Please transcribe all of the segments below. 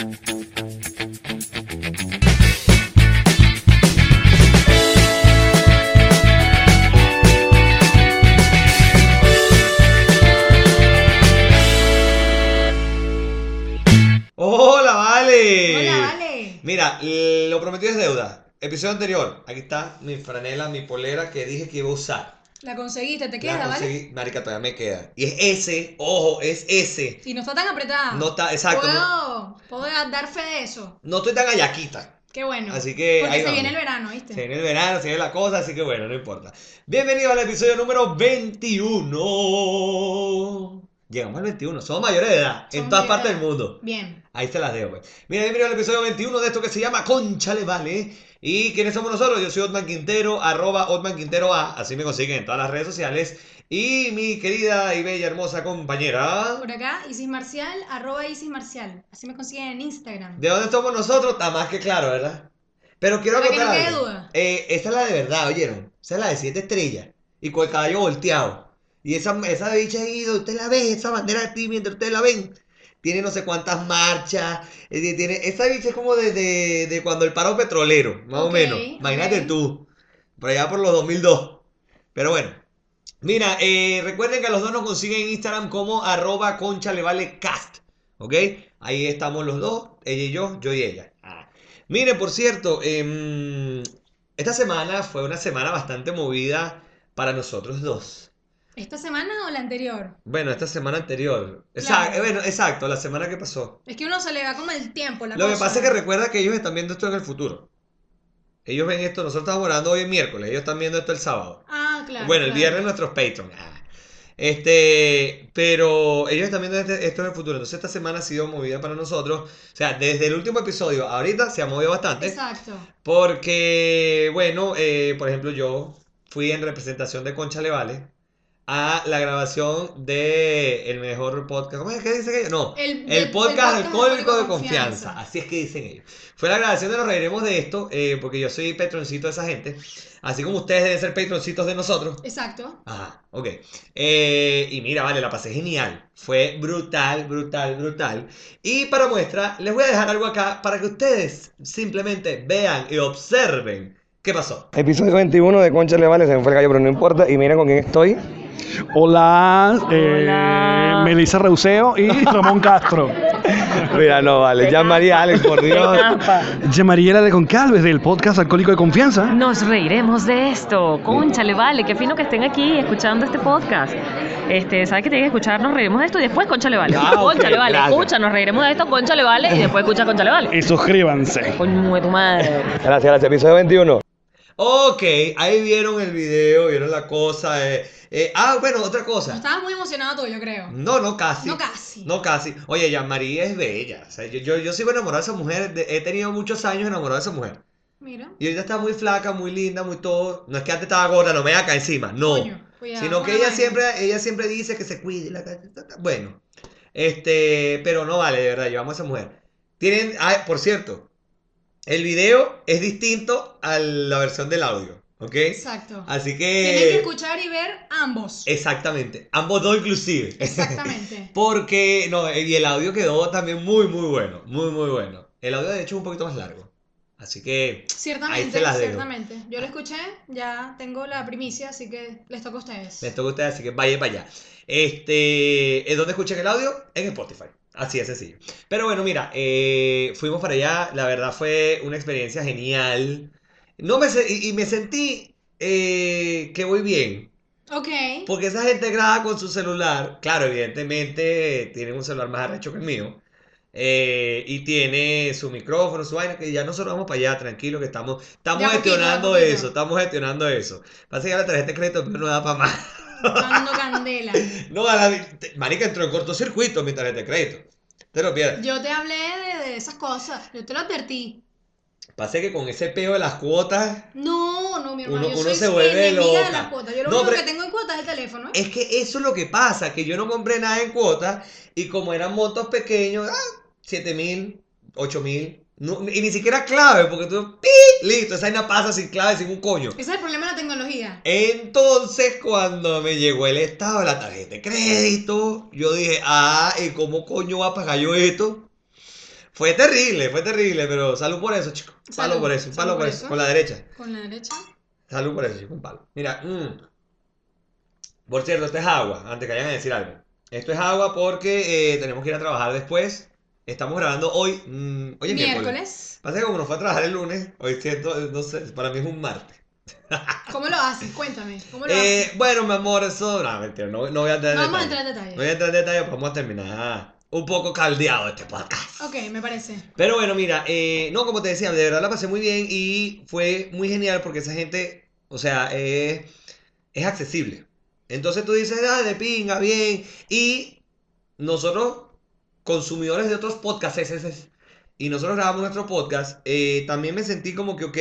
Hola, vale. Hola, vale. Mira, lo prometido es deuda. Episodio anterior, aquí está mi franela, mi polera que dije que iba a usar. La conseguiste, te La queda, ¿vale? conseguí, marica, todavía me queda. Y es ese, ojo, es ese. Y no está tan apretada. No está, exacto. No, Puedo, puedo dar fe de eso. no estoy tan ayaquita. Qué bueno. Así que Porque ahí se vamos. viene el verano, ¿viste? Se viene el verano, se viene la cosa, así que bueno, no importa. Bienvenido al episodio número 21. Llegamos al 21, somos mayores de edad, en todas partes de del mundo. Bien. Ahí te las dejo, pues. Mira, bienvenido al episodio 21 de esto que se llama Conchale Vale. ¿Y quiénes somos nosotros? Yo soy Otman Quintero, arroba Otman Quintero A, así me consiguen en todas las redes sociales. Y mi querida y bella, hermosa compañera. Por acá, Isis Marcial, arroba Isis Marcial. Así me consiguen en Instagram. ¿De dónde somos nosotros? Está más que claro, ¿verdad? Pero quiero Para que contar no algo. duda. Eh, esa es la de verdad, ¿oyeron? Esa es la de siete estrellas. Y con el caballo volteado. Y esa, esa bicha ahí, usted la ve, esa bandera de ti mientras ustedes la ven. Tiene no sé cuántas marchas. eh, tiene, esa bicha es como de, de, de cuando el paro petrolero, más o menos. Imagínate tú. Por allá por los 2002. Pero bueno. Mira, eh, recuerden que a los dos nos consiguen en Instagram como arroba conchalevalecast. ¿Ok? Ahí estamos los dos, ella y yo, yo y ella. Ah. Miren, por cierto, em, esta semana fue una semana bastante movida para nosotros dos. ¿Esta semana o la anterior? Bueno, esta semana anterior. Claro. Exacto, bueno, exacto, la semana que pasó. Es que uno se le va como el tiempo, la Lo que pasa es que recuerda que ellos están viendo esto en el futuro. Ellos ven esto, nosotros estamos grabando hoy es miércoles, ellos están viendo esto el sábado. Ah, claro. bueno, el viernes nuestros Patreon. Ah. Este, pero ellos están viendo este- esto en el futuro. Entonces esta semana ha sido movida para nosotros. O sea, desde el último episodio ahorita se ha movido bastante. Exacto. Porque, bueno, eh, por ejemplo, yo fui en representación de Concha Levale a la grabación de el mejor podcast. ¿Cómo es que dicen ellos? No, El, podcast del alcohólico de confianza. Así es que dicen ellos. Fue la grabación de Nos Reiremos de esto, eh, porque yo soy patroncito de esa gente. Así como ustedes deben ser patroncitos de nosotros. Exacto. Ajá, ok. Eh, y mira, vale, la pasé genial. Fue brutal, brutal, brutal. Y para muestra, les voy a dejar algo acá para que ustedes simplemente vean y observen qué pasó. Episodio 21 de Concha Le Vale, se me fue el gallo, pero no importa. Y miren con quién estoy. Hola, eh, Hola. Melissa Reuseo y Ramón Castro. Mira, no vale. Ya María Alex, por Dios. Mariela de Concalves del podcast Alcohólico de Confianza. Nos reiremos de esto. Cónchale, vale, qué fino que estén aquí escuchando este podcast. Este, ¿sabes que tienen que escuchar? Nos reiremos de esto y después Conchale, vale. Ah, ok, Conchale, vale. gracias. Escucha, nos reiremos de esto, Conchale, vale. Y después escucha Conchale, vale. Y suscríbanse. De tu madre. Gracias, gracias. Episodio 21. Ok, ahí vieron el video, vieron la cosa. eh, eh, ah, bueno, otra cosa. estabas muy emocionado tú, yo creo. No, no casi. No casi. No casi. Oye, ya María es bella. O sea, yo, yo, yo sigo enamorado de esa mujer. de- he tenido muchos años enamorado de esa mujer. Mira. Y ahorita está muy flaca, muy linda, muy todo. No es que antes estaba gorda, no me acá encima. No. Coño, cuidado Sino que la ella vaina. siempre, ella siempre dice que se cuide. la Bueno, este, pero no vale, de verdad, llevamos a esa mujer. Tienen, ah, por cierto, el video es distinto a la versión del audio, ¿ok? Exacto. Así Tienen que que, escuchar y ver ambos. exactamente, ambos dos inclusive. Exactamente. Porque, no, y el audio quedó también muy, muy bueno, muy, muy bueno. El audio de hecho es un poquito más largo. Así que, Ahí Ciertamente, se las ciertamente. Yo lo escuché, ya tengo la primicia, así que les toca a ustedes. Les toca a ustedes, así que vaya para allá. Este, ¿en dónde escuchan el audio? En Spotify. Así de sencillo. Pero bueno, mira, eh, fuimos para allá. La verdad fue una experiencia genial. No me se- y, y me sentí eh, que voy bien. Ok. Porque esa gente graba con su celular. Claro, evidentemente tienen un celular más arrecho que el mío. eh, y tiene su micrófono, su vaina, que ya nosotros vamos para allá, tranquilo, que estamos, estamos poquito, gestionando poquito. eso, estamos gestionando eso. Pasa que la tarjeta de crédito no da para más. Dando candela. No, a la, te- marica entró en cortocircuito mi tarjeta de crédito. Te lo pierdas. Yo te hablé de, de esas cosas, yo te lo advertí. Pasa que con ese peo de las cuotas, No, no, mi hermano, Uno- yo uno soy se vuelve enemiga de loca. las cuotas. Yo lo No, único que tengo en cuotas es el teléfono. ¿eh? es que eso es lo que pasa, que yo no compré nada en cuotas y como eran montos pequeños, ah, 7 mil, 8 mil, no- y ni siquiera clave, porque tú, ¡pi! listo, esa vaina pasa sin clave, sin un coño. Ese es el problema de la tecnología. Entonces, cuando me llegó el estado de la tarjeta de crédito, yo dije, ah, ¿y cómo coño va a pagar yo esto? Fue terrible, fue terrible, pero salud por eso, chicos. Palo Salud, por eso, un palo por por eso. eso. Con la derecha. Con la derecha. Salud por eso, chicos, un palo. Mira, mm. por cierto, esto es agua, antes que vayan a decir algo. Esto es agua porque eh, tenemos que ir a trabajar después. Estamos grabando hoy, mm, hoy es miércoles. Miércoles. Pasa que como nos fue a trabajar el lunes, hoy siento, no sé, para mí es un martes. ¿Cómo lo haces? Cuéntame. ¿Cómo lo Eh, haces? bueno, mi amor, eso. No, mentira, no, no voy a entrar en No vamos a detalle. entrar en detalles. No voy a entrar en detalle, vamos a terminar un poco caldeado este podcast. Ok, me parece. Pero bueno, mira, eh, no, como te decía, de verdad la pasé muy bien y fue muy genial porque esa gente, o sea, eh, es accesible. Entonces tú dices, ah, de pinga, bien. Y nosotros, consumidores de otros podcasts, y nosotros grabamos nuestro podcast, eh, también me sentí como que, ok,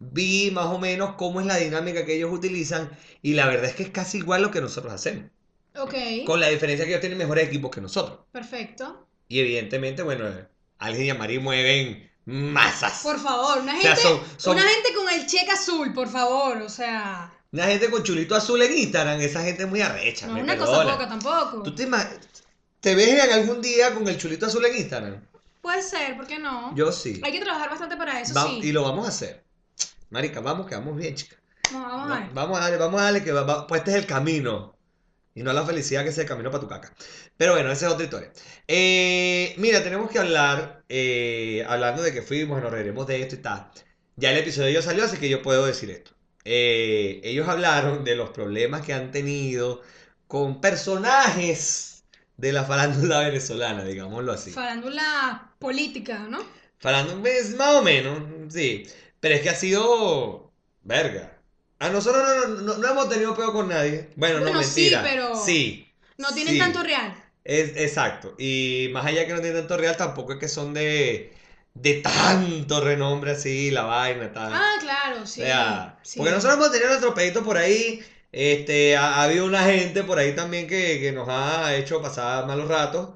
vi más o menos cómo es la dinámica que ellos utilizan y la verdad es que es casi igual lo que nosotros hacemos. Ok. Con la diferencia que ellos tienen mejores equipos que nosotros. Perfecto. Y evidentemente, bueno, Alex y Yamari mueven masas. Por favor, una O sea, gente, son- son- una gente con el cheque azul, por favor. O sea, Una gente con chulito azul en Instagram, esa gente es muy arrecha, no me es una cosa poca tampoco. ¿Tú te, ima- te ves en algún día con el chulito azul en Instagram? Puede ser, ¿por qué no? Yo sí. Hay que trabajar bastante para eso, Va- sí. Y lo vamos a hacer. Marica, vamos, que vamos bien, chica. No, vamos a Va- ver. vamos a darle, vamos a darle que va- va- pues este es el camino. Y no la felicidad que es el camino para tu caca. Pero bueno, esa es otra historia. Eh, mira, tenemos que hablar, eh, hablando de que fuimos, nos reiremos de esto y tal. Ya el episodio ya salió, así que yo puedo decir esto. Eh, ellos hablaron de los problemas que han tenido con personajes de la farándula venezolana, digámoslo así. Farándula política, ¿no? Farándula es más o menos, sí. Pero es que ha sido verga. A nosotros no, no, no- no hemos tenido peo con nadie. Bueno, no, Bueno, sí, mentira. pero Sí. No tienen sí. tanto real. Es, exacto. Y más allá que no tienen tanto real, tampoco es que son de, de tanto renombre así, la vaina, tal. Ah, claro, sí. O sea, sí. porque nosotros hemos tenido nuestro pedito por ahí. Este, ha, ha habido una gente por ahí también que, que nos ha hecho pasar malos ratos.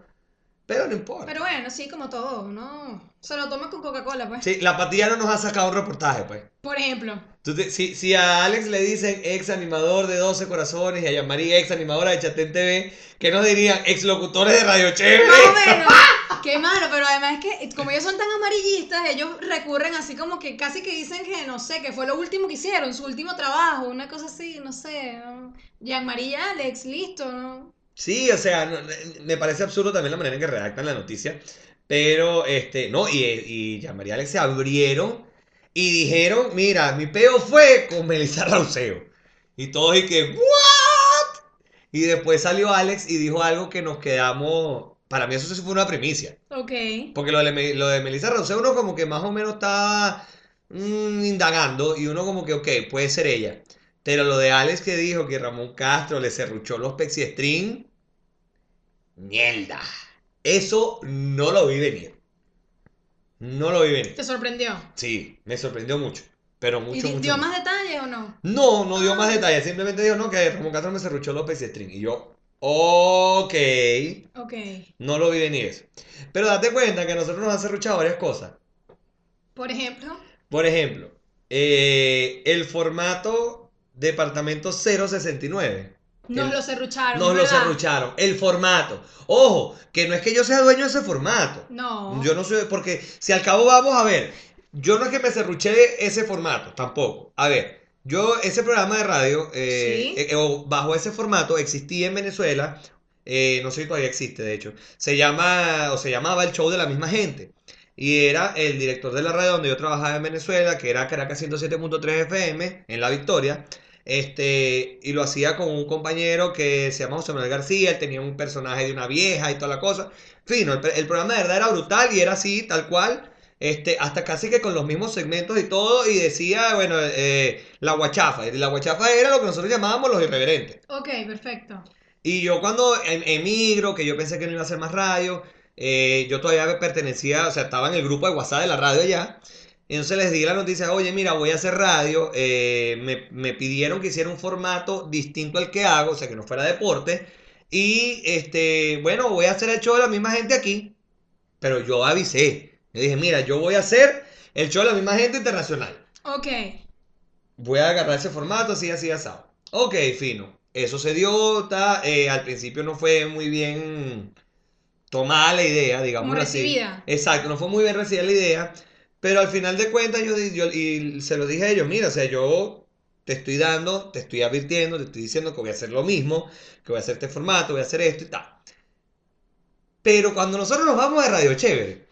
Pero no importa. Pero bueno, sí, como todo, ¿no? Se lo toma con Coca-Cola, pues. Sí, la patilla no nos ha sacado un reportaje, pues. Por ejemplo. Tú te- si, si a Alex le dicen ex animador de 12 corazones y a Yamari ex animadora de Chatén TV, ¿qué nos dirían? Ex locutores de Radio Chévere. Más o menos. Qué malo, pero además es que como ellos son tan amarillistas, ellos recurren así como que casi que dicen que, no sé, que fue lo último que hicieron, su último trabajo, una cosa así, no sé. ¿no? Jean-Marie y Alex, listo, ¿no? Sí, o sea, no- me parece absurdo también la manera en que redactan la noticia. Pero, este, no, y, y Yamari y Alex se abrieron y dijeron, mira, mi peo fue con Melissa Rauseo. Y todos y que, ¿what? Y después salió Alex y dijo algo que nos quedamos, para mí eso sí fue una primicia. Ok. Porque lo de, lo de Melissa Rousseau uno como que más o menos estaba mm, indagando y uno como que, ok, puede ser ella. Pero lo de Alex que dijo que Ramón Castro le cerruchó los String, mierda. Eso no lo vi venir. No lo vi venir. ¿Te sorprendió? Sí, me sorprendió mucho. Pero ¿Y mucho, mucho. dio mucho. más detalles o no? No, no dio más detalles. Simplemente dijo, no, que Ramón Castro me cerruchó los String. Y yo, ok. Ok. No lo vi venir eso. Pero date cuenta que a nosotros nos han cerruchado varias cosas. Por ejemplo, Por ejemplo, eh, el formato Departamento 069. nos El- lo serrucharon. Nos lo cerrucharon. El formato. Ojo, que no es que yo sea dueño de ese formato. No. Yo no soy, porque si al cabo vamos a ver, yo no es que me cerruché ese formato, tampoco. A ver, yo ese programa de radio, eh, Sí. eh, o bajo ese formato, existía en Venezuela, eh, no sé si todavía existe, de hecho, se llama, o se llamaba El Show de la misma gente. Y era el director de la radio donde yo trabajaba en Venezuela, que era Caracas 107.3 FM, en La Victoria. Este, y lo hacía con un compañero que se llama José Manuel García, él tenía un personaje de una vieja y toda la cosa. Fino, el, el programa de verdad era brutal y era así, tal cual. Este, hasta casi que con los mismos segmentos y todo, y decía, bueno, eh, la guachafa. Y la guachafa era lo que nosotros llamábamos los irreverentes. Ok, perfecto. Y yo cuando em- emigro, que yo pensé que no iba a hacer más radio, eh, yo todavía pertenecía, o sea, estaba en el grupo de WhatsApp de la radio ya. Entonces les di la noticia, oye, mira, voy a hacer radio. eh, me, me pidieron que hiciera un formato distinto al que hago, o sea, que no fuera deporte. Y, este, bueno, voy a hacer el show de la misma gente aquí. Pero yo avisé. Yo dije, mira, yo voy a hacer el show de la misma gente internacional. Ok. Voy a agarrar ese formato así, así, asado. Ok, fino. Eso se dio, ta, eh, al principio no fue muy bien tomada la idea, digamos así. recibida. Exacto, no fue muy bien recibida la idea, pero al final de cuentas yo, yo- y se lo dije a ellos, mira, o sea, yo te estoy dando, te estoy advirtiendo, te estoy diciendo que voy a hacer lo mismo, que voy a hacer este formato, voy a hacer esto y tal. Pero cuando nosotros nos vamos de Radio Chévere,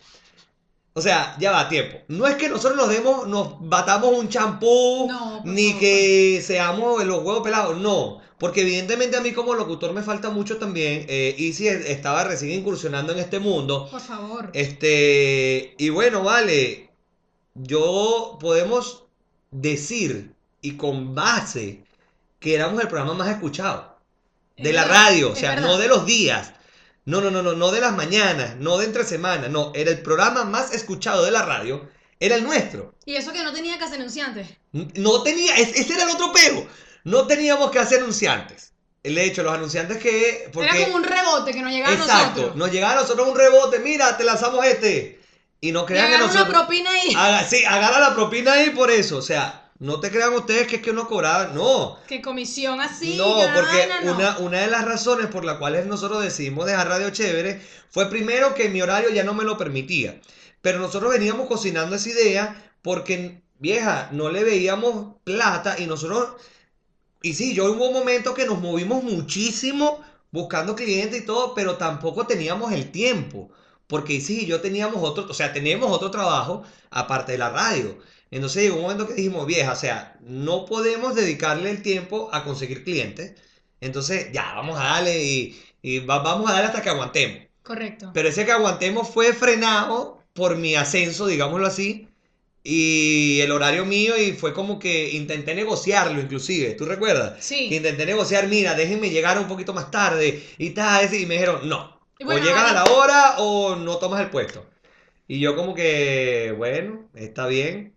o sea, ya va tiempo. No es que nosotros nos demos, nos batamos un champú, No, ni favor. que seamos los huevos pelados, no. Porque evidentemente a mí como locutor me falta mucho también. Eh, Easy estaba recién incursionando en este mundo. Por favor. Este, y bueno, vale, yo podemos decir y con base que éramos el programa más escuchado de Es la verdad, radio, o sea, no de los días, no, no, no, no, no de las mañanas, no de entre semana, no, era el programa más escuchado de la radio, era el nuestro. Y eso que no tenía que hacer anunciantes. No tenía, es- ese era el otro pego, no teníamos que hacer anunciantes. De hecho, los anunciantes que... Porque, Era como un rebote que nos llegaba a Exacto, nosotros. nos llegaba a nosotros un rebote, mira, te lanzamos este. Y no Y crean que agarra una nosotros... propina ahí. Haga- sí, agarra la propina ahí por eso. O sea, no te crean ustedes que es que uno cobraba. No. Que comisión así. no, porque no. una, una de las razones por las cuales nosotros decidimos dejar Radio Chévere fue primero que mi horario ya no me lo permitía. Pero nosotros veníamos cocinando esa idea porque, vieja, no le veíamos plata y nosotros... Y sí, yo hubo un momento que nos movimos muchísimo buscando clientes y todo, pero tampoco teníamos el tiempo. Porque sí, yo teníamos otro, o sea, tenemos otro trabajo aparte de la radio. Entonces llegó un momento que dijimos, vieja, o sea, no podemos dedicarle el tiempo a conseguir clientes. Entonces, ya, vamos a darle y, y va- vamos a darle hasta que aguantemos. Correcto. Pero ese que aguantemos fue frenado por mi ascenso, digámoslo así, y el horario mío, y fue como que intenté negociarlo inclusive, ¿tú recuerdas? Sí. Que intenté negociar, mira, déjenme llegar un poquito más tarde y tal, y me dijeron, no, bueno, o llegas a la hora o no tomas el puesto. Y yo como que, bueno, está bien.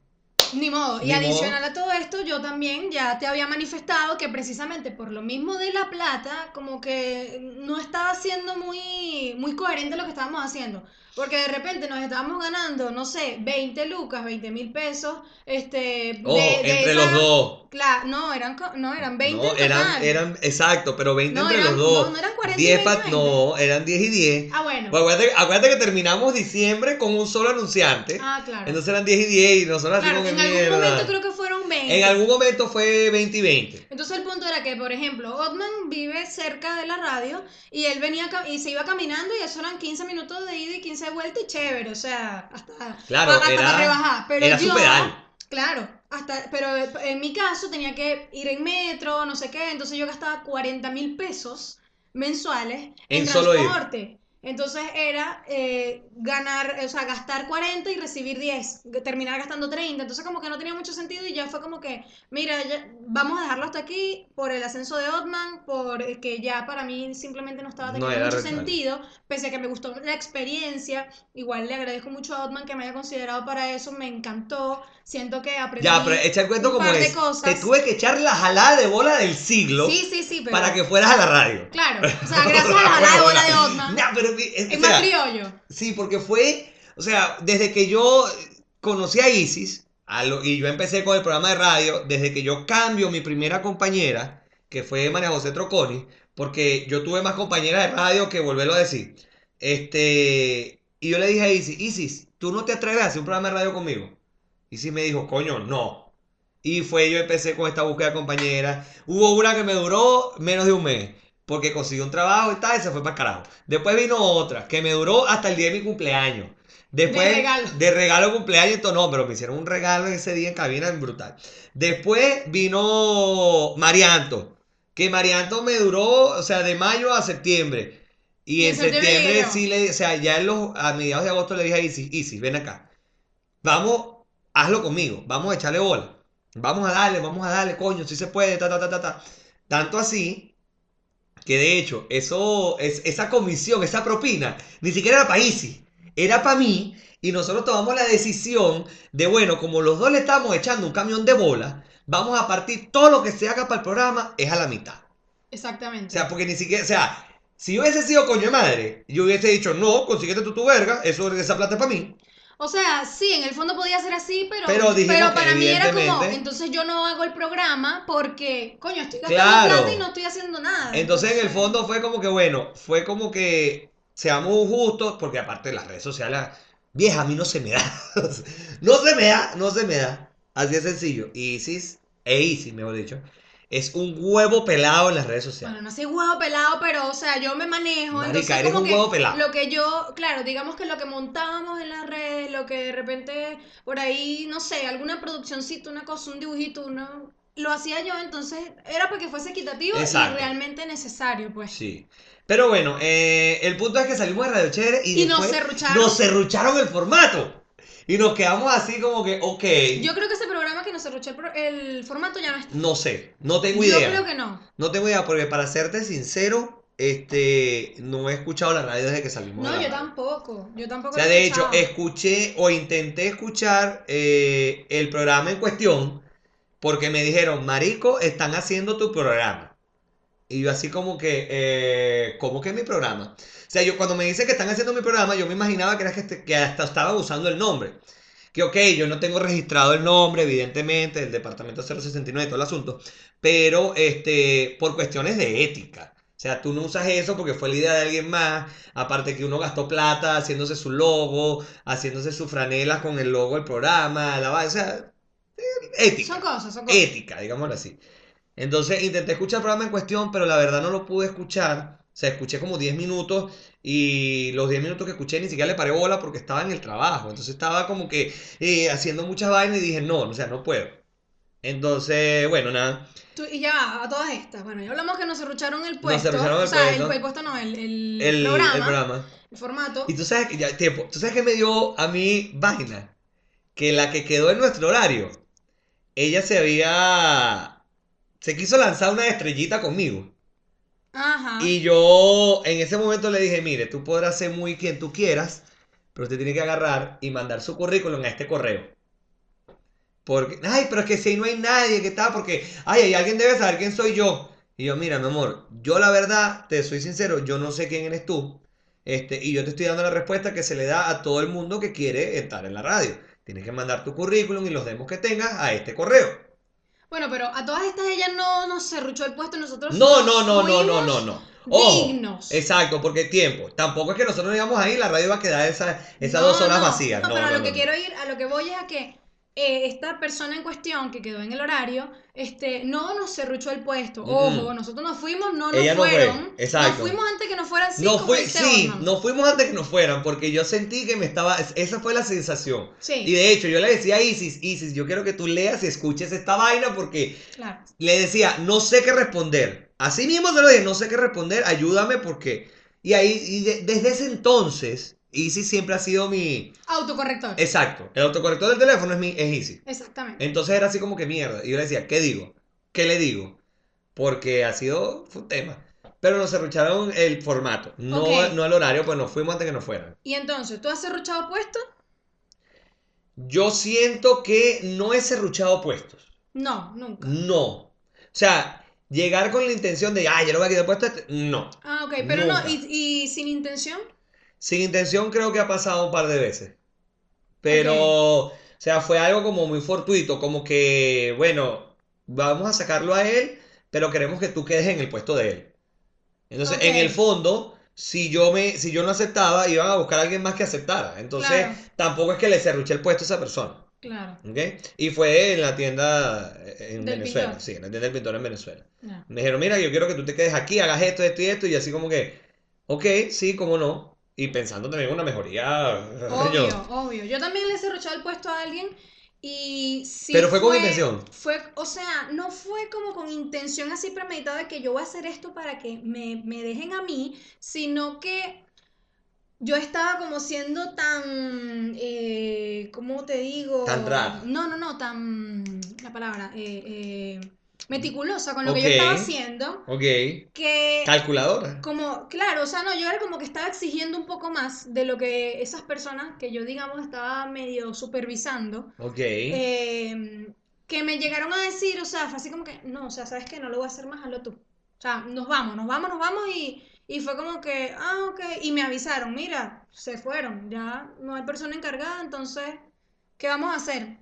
Ni modo. Y adicional a todo esto, yo también ya te había manifestado que precisamente por lo mismo de la plata, como que no estaba siendo muy, muy coherente lo que estábamos haciendo. Porque de repente nos estábamos ganando, no sé, 20 lucas, 20 mil pesos, este... Ojo, de- de entre esa- los dos. Claro, no, eran, no, eran 20 No, en eran, total. eran, exacto, pero 20 No, entre eran- los dos. no, no eran 40 y 10 20, pa- 20. no, eran 10 y 10. Ah, bueno. Pues acuérdate, acuérdate que terminamos diciembre con un solo anunciante. Ah, claro. Entonces eran 10 y 10 y nosotros así Claro, como en que algún mierda. momento creo que fueron 20. En algún momento fue 20 y 20. Entonces el punto era que, por ejemplo, Otman vive cerca de la radio y él venía y se iba caminando y eso eran 15 minutos de ida y 15 de vuelta y chévere, o sea, hasta, Claro, hasta era- para rebajar. Pero era yo, superal. claro, hasta, pero en mi caso tenía que ir en metro, no sé qué, entonces yo gastaba 40 mil pesos mensuales en, En solo ir. Entonces era eh, ganar, o sea, gastar 40 y recibir 10, terminar gastando 30. Entonces como que no tenía mucho sentido y ya fue como que, mira, ya- vamos a dejarlo hasta aquí por el ascenso de Otman, por eh, ya para mí simplemente no estaba teniendo mucho sentido, pese a que me gustó la experiencia. Igual le agradezco mucho a Otman que me haya considerado para eso, me encantó. Siento que aprendí Ya, pero echa el cuento un como par de es. cosas. Te tuve que echar la jalada de bola del siglo Sí, sí, sí, pero... para que fueras a la radio. Claro, o sea, gracias a la jalada de bola de Otman. Pero, es- Es o sea, más criollo. Sí, porque fue, o sea, desde que yo conocí a Isis, a lo- y yo empecé con el programa de radio, desde que yo cambio mi primera compañera, que fue María José Troconi, porque yo tuve más compañeras de radio que volverlo a decir. Este, y yo le dije a Isis, Isis, ¿tú no te atreves a hacer un programa de radio conmigo? Isis me dijo, coño, no. Y fue, yo empecé con esta búsqueda de compañeras. Hubo una que me duró menos de un mes, porque consiguió un trabajo y tal, y se fue para carajo. Después vino otra, que me duró hasta el día de mi cumpleaños. Después, De regalo. de regalo cumpleaños, todo, no, pero me hicieron un regalo ese día en cabina brutal. Después vino Marianto, que Marianto me duró, o sea, de mayo a septiembre. Y, Y en septiembre sí le, o sea, ya en los, a mediados de agosto le dije a Isis, Isis, ven acá. Vamos, hazlo conmigo, vamos a echarle bola. Vamos a darle, vamos a darle, coño, si se puede, ta, ta, ta, ta, ta. Tanto así que de hecho, eso, es, esa comisión, esa propina, ni siquiera era para Isis, era para mí. Y nosotros tomamos la decisión de, bueno, como los dos le estamos echando un camión de bola, vamos a partir todo lo que se haga para el programa es a la mitad. O Exactamente. sea, porque ni siquiera, o sea, si yo hubiese sido coño de madre, yo hubiese dicho, no, consíguete tú tu verga, eso, esa plata es para mí. O sea, sí, en el fondo podía ser así, pero, Pero para mí era como, entonces yo no hago el programa porque, coño, estoy gastando Claro. plata y no estoy haciendo nada. Entonces, en el fondo fue como que, bueno, fue como que seamos justos, porque aparte de las redes sociales, vieja, a mí no se me da. no se me da, no se me da. Así es sencillo. Isis, e Isis, mejor dicho, es un huevo pelado en las redes sociales. Bueno, no soy huevo pelado, pero, o sea, yo me manejo. Marica, entonces, eres como un que huevo pelado. Lo que yo, claro, digamos que lo que montábamos en las redes, lo que de repente por ahí, no sé, alguna produccióncita, una cosa, un dibujito, uno, lo hacía yo, entonces era para que fuese equitativo Exacto. y realmente necesario, pues. Sí. Pero bueno, eh, el punto es que salimos de Radio Chévere y, Y nos después serrucharon. nos serrucharon el formato. Y nos quedamos así como que, ok, Yo creo que ese programa que nos cerruchó el, el formato ya no está. no sé, no tengo Yo idea. creo que no. No tengo idea, porque para serte sincero, este, no he escuchado la radio desde que salimos de No, la yo radio. tampoco. Yo tampoco O sea, de hecho, escuché o intenté escuchar eh, el programa en cuestión porque me dijeron, Marico, están haciendo tu programa. Y yo así como que, eh, ¿cómo que mi programa? O sea, yo cuando me dicen que están haciendo mi programa, yo me imaginaba que era que, este- que hasta estaba usando el nombre. Que ok, yo no tengo registrado el nombre, evidentemente, del departamento 069 y todo el asunto, pero este, por cuestiones de ética. O sea, tú no usas eso porque fue la idea de alguien más. Aparte que uno gastó plata haciéndose su logo, haciéndose su franela con el logo del programa, la va- o sea, eh, ética Son cosas, son cosas. ética, digámoslo así. Entonces intenté escuchar el programa en cuestión, pero la verdad no lo pude escuchar. O sea, escuché como 10 minutos y los 10 minutos que escuché ni siquiera le paré bola porque estaba en el trabajo. Entonces estaba como que eh, haciendo muchas vainas y dije, no, o sea, no puedo. Entonces, bueno, nada. Tú- y ya a todas estas. Bueno, ya hablamos que nos cerrucharon el puesto. cerrucharon el o sea, puesto. El, el puesto no, el, el, El, programa, el programa. el formato. Y tú sabes que ya, tiempo, tú sabes que me dio a mí vaina. Que la que quedó en nuestro horario, ella se había. Se quiso lanzar una estrellita conmigo. Ajá. Y yo en ese momento le dije, mire, tú podrás ser muy quien tú quieras, pero usted tiene que agarrar y mandar su currículum a este correo. Porque, ay, pero es que si ahí no hay nadie, ¿qué tal? Porque, ay, ahí alguien debe saber quién soy yo. Y yo, mira, mi amor, yo la verdad, te soy sincero, yo no sé quién eres tú. Este, y yo te estoy dando la respuesta que se le da a todo el mundo que quiere estar en la radio. Tienes que mandar tu currículum y los demos que tengas a este correo. Bueno, pero a todas estas ella no nos cerruchó el puesto, nosotros No, no, no, no, no, no, no. Ojo, dignos. Exacto, porque tiempo. Tampoco es que nosotros nos íbamos ahí la radio iba a quedar esa- esas No, dos horas no, vacías. No, No, pero a lo que quiero ir, a lo que voy es a que eh, esta persona en cuestión que quedó en el horario, este, no nos cerruchó el puesto. Mm. Ojo, nosotros nos fuimos, no nos Ella no fue, fueron. exacto. Nos fuimos antes que nos fueran cinco No fue, sí, Orman. nos fuimos antes que nos fueran, porque yo sentí que me estaba, esa fue la sensación. Sí, Y de hecho, yo le decía a Isis, Isis, yo quiero que tú leas y escuches esta vaina porque claro. le decía, no sé qué responder. Así mismo se lo dije, no sé qué responder, ayúdame porque... Y ahí, y de- desde ese entonces, Isis siempre ha sido mi... Autocorrector. Exacto, el autocorrector del teléfono es, mi, es Isis. Exactamente. Entonces era así como que mierda. Y yo le decía, ¿qué digo? ¿Qué le digo? Porque ha sido, fue un tema. Pero nos cerrucharon el formato, no, Ok. no el horario, pues nos fuimos antes que nos fueran. Y entonces, ¿tú has cerruchado puesto? Yo siento que no he cerruchado puestos. No, nunca. No. O sea, llegar con la intención de, ah, yo lo voy a quitar puesto. este", No. Ah, ok, pero Nunca. no, y, y sin intención. Sin intención creo que ha pasado un par de veces. Pero, o sea, fue algo como muy fortuito, como que, bueno, vamos a sacarlo a él, pero queremos que tú quedes en el puesto de él. Entonces, en el fondo, si yo me, si yo no aceptaba, iban a buscar a alguien más que aceptara. Entonces, Claro. tampoco es que le cerruché el puesto a esa persona. Claro. ¿ok? Y fue en la tienda eh, en Del Venezuela, pintor. sí, en la tienda del pintor en Venezuela. Me dijeron, mira, yo quiero que tú te quedes aquí, hagas esto, esto y esto, y así como que, ok, sí, cómo no. Y pensando también en una mejoría. Obvio, obvio. Yo también le he cerruchado el puesto a alguien y sí Pero fue con intención. Fue, o sea, no fue como con intención así premeditada de que yo voy a hacer esto para que me, me dejen a mí, sino que yo estaba como siendo tan, eh, ¿cómo te digo? Tan rara. No, no, no, tan, la palabra, eh, eh, meticulosa con lo que yo estaba haciendo, Ok. que Calculadora. como, claro, o sea, no, yo era como que estaba exigiendo un poco más de lo que esas personas que yo, digamos, estaba medio supervisando, Ok. eh, que me llegaron a decir, o sea, fue así como que, no, o sea, ¿sabes qué? No lo voy a hacer más, hazlo tú. O sea, nos vamos, nos vamos, nos vamos y, y fue como que, ah, ok, y me avisaron, mira, se fueron, ya no hay persona encargada, entonces, ¿qué vamos a hacer?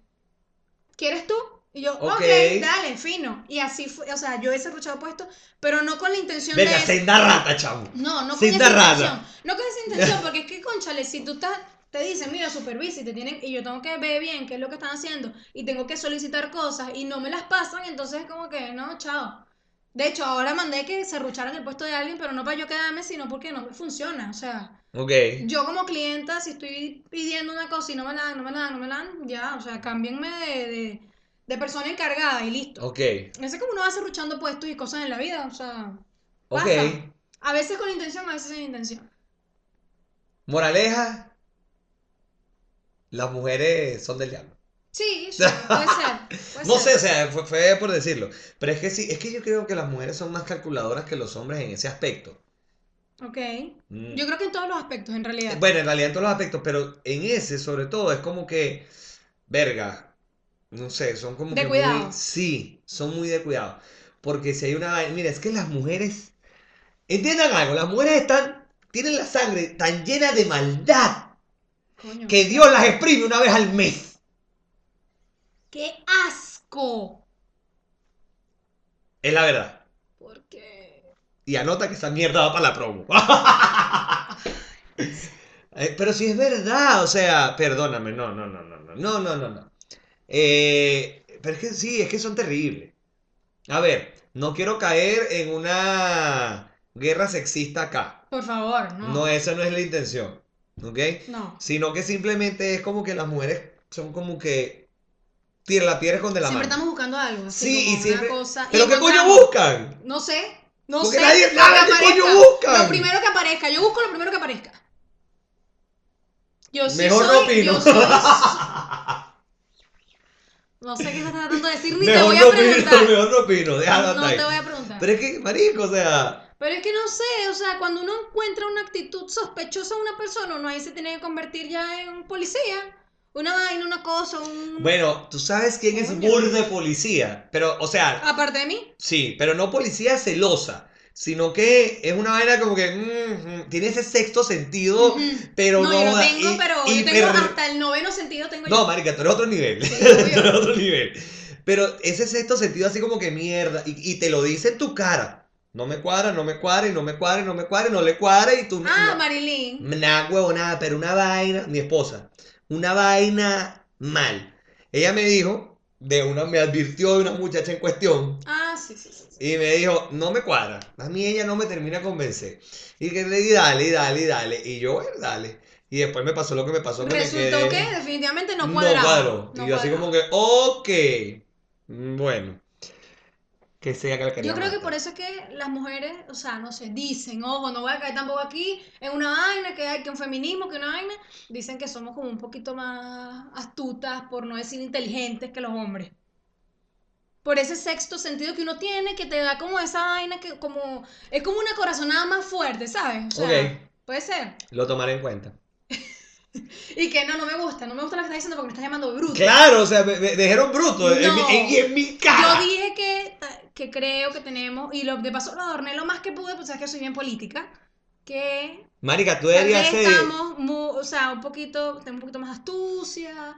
¿Quieres tú? Y yo, ok, Ok. dale, fino. Y así fue, o sea, yo he serruchado puesto, pero no con la intención Venga, de... senda rata, chamo. No, no con esa rata. intención. No con esa intención, porque es que, conchale, si tú estás, te dicen, mira, supervisa y te tienen, y yo tengo que ver bien qué es lo que están haciendo, y tengo que solicitar cosas, y no me las pasan, entonces es como que, no, chao. De hecho, ahora mandé que se rucharan el puesto de alguien, pero no para yo quedarme, sino porque no me funciona. O sea, Ok. yo como clienta, si estoy pidiendo una cosa y no me la dan, no me la dan, no me la dan, ya, o sea, cámbienme de, de, de persona encargada y listo. Ok. Ese es como uno va serruchando puestos y cosas en la vida, o sea, Ok. pasa. A veces con intención, a veces sin intención. Moraleja. Las mujeres son del diablo. Sí, sí, puede ser. puede No sé, o sea, fue, fue por decirlo. Pero es que sí, es que yo creo que las mujeres son más calculadoras que los hombres en ese aspecto. Ok. Mm. Yo creo que en todos los aspectos, en realidad. Bueno, en realidad en todos los aspectos, pero en ese sobre todo es como que, verga, no sé, son como De que cuidado. muy, sí, son muy de cuidado. Porque si hay una, mira, es que las mujeres, entiendan algo, las mujeres están, tienen la sangre tan llena de maldad Coño. que Dios las exprime una vez al mes. ¡Qué asco! Es la verdad. Porque. Y anota que esa mierda va para la promo. Eh, Pero si es verdad, o sea, perdóname, no, no, no, no, no, no, no, no. Eh, pero es que sí, es que son terribles. A ver, no quiero caer en una guerra sexista acá. Por favor, no. No, esa no es la intención, ¿ok? No. Sino que simplemente es como que las mujeres son como que la piedra con de la Siempre mano. estamos buscando algo. Así Sí, y siempre. Una cosa, y ¿Pero qué coño buscan? No sé. No Porque sé. nadie sabe qué coño buscan. Lo primero que aparezca. Yo busco lo primero que aparezca. Yo sí Mejor soy. no opino. yo soy- No sé qué estás tratando de decir, ni te voy a preguntar. mejor no opino, déjalo No te voy a preguntar. Pero es que, marico, o sea, Pero es que no sé, o sea, cuando uno encuentra una actitud sospechosa en una persona, uno ahí se tiene que convertir ya en un policía. Una vaina, una cosa, un... bueno, tú sabes quién es Coño. burda de policía, pero, o sea, Aparte de mí. sí, pero no policía celosa, sino que es una vaina como que mm, mm, tiene ese sexto sentido, pero no, no, yo no tengo, y- pero yo tengo hasta el noveno sentido tengo No, yo. marica, tú eres otro nivel, Sí, tú obvio. eres otro nivel. Pero ese sexto sentido así como que mierda, y, y te lo dice en tu cara. No me cuadra, no me cuadra, y no me cuadra, y no me cuadra, y no le cuadra, y tú... Ah, no- Marilyn. Nada, huevo, nada, pero una vaina, mi esposa, una vaina mal. Ella me dijo, de una, me advirtió de una muchacha en cuestión, Ah, sí. sí. Y me dijo, no me cuadra, a mí ella no me termina de convencer. Y que le di, dale, dale, dale, y yo, bueno, dale. Y después me pasó lo que me pasó, que me Resultó quedé- que definitivamente no no cuadraba. cuadró. No y yo así como que, ok, mm, bueno. Que sea que Yo creo que por eso es que las mujeres, o sea, no sé, dicen, ojo, no voy a caer tampoco aquí en una vaina, que hay que un feminismo, que una vaina, dicen que somos como un poquito más astutas, por no decir inteligentes que los hombres. Por ese sexto sentido que uno tiene, que te da como esa vaina que como, es como una corazonada más fuerte, ¿sabes? O sea, puede ser. Lo tomaré en cuenta. Y que no, no me gusta, no me gusta lo que estás diciendo porque me estás llamando bruto. Claro, o sea, me, me dijeron bruto, en, mi, No. en- en mi cara. Yo dije que, que creo que tenemos, y lo, de paso lo adorné lo más que pude, pues sabes que soy bien política, que Marica, tú deberías ser... estamos, mu- o sea, un poquito, tengo un poquito más astucia,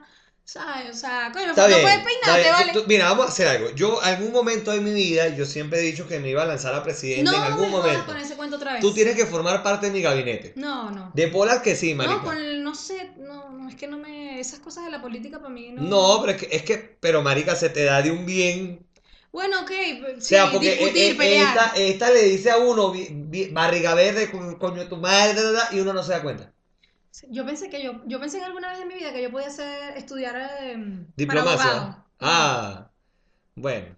¿sabes? O sea, coño, Está bien, puedes peinarte. ¿vale? Tú- tú- mira, vamos a hacer algo. Yo, algún momento de mi vida, yo siempre he dicho que me iba a lanzar a presidente no en algún me momento. con ese cuento otra vez. Tú tienes que formar parte de mi gabinete. No, no. De bolas que sí, marica. No, con el, no sé, no, no, es que no me, esas cosas de la política para mí no. No, pero es que, es que, pero marica, se te da de un bien. Bueno, ok, O sí, sea, porque discutir, e- e- pelear. esta, esta le dice a uno, barriga verde, co- coño de tu madre, y uno no se da cuenta. Yo pensé que yo, yo pensé en alguna vez en mi vida que yo podía hacer, estudiar eh, para Diplomacia. abogado. Ah, bueno.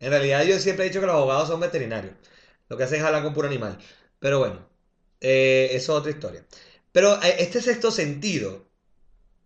En realidad yo siempre he dicho que los abogados son veterinarios. Lo que hacen es hablar con puro animal. Pero bueno, eh, eso es otra historia. Pero eh, este sexto sentido,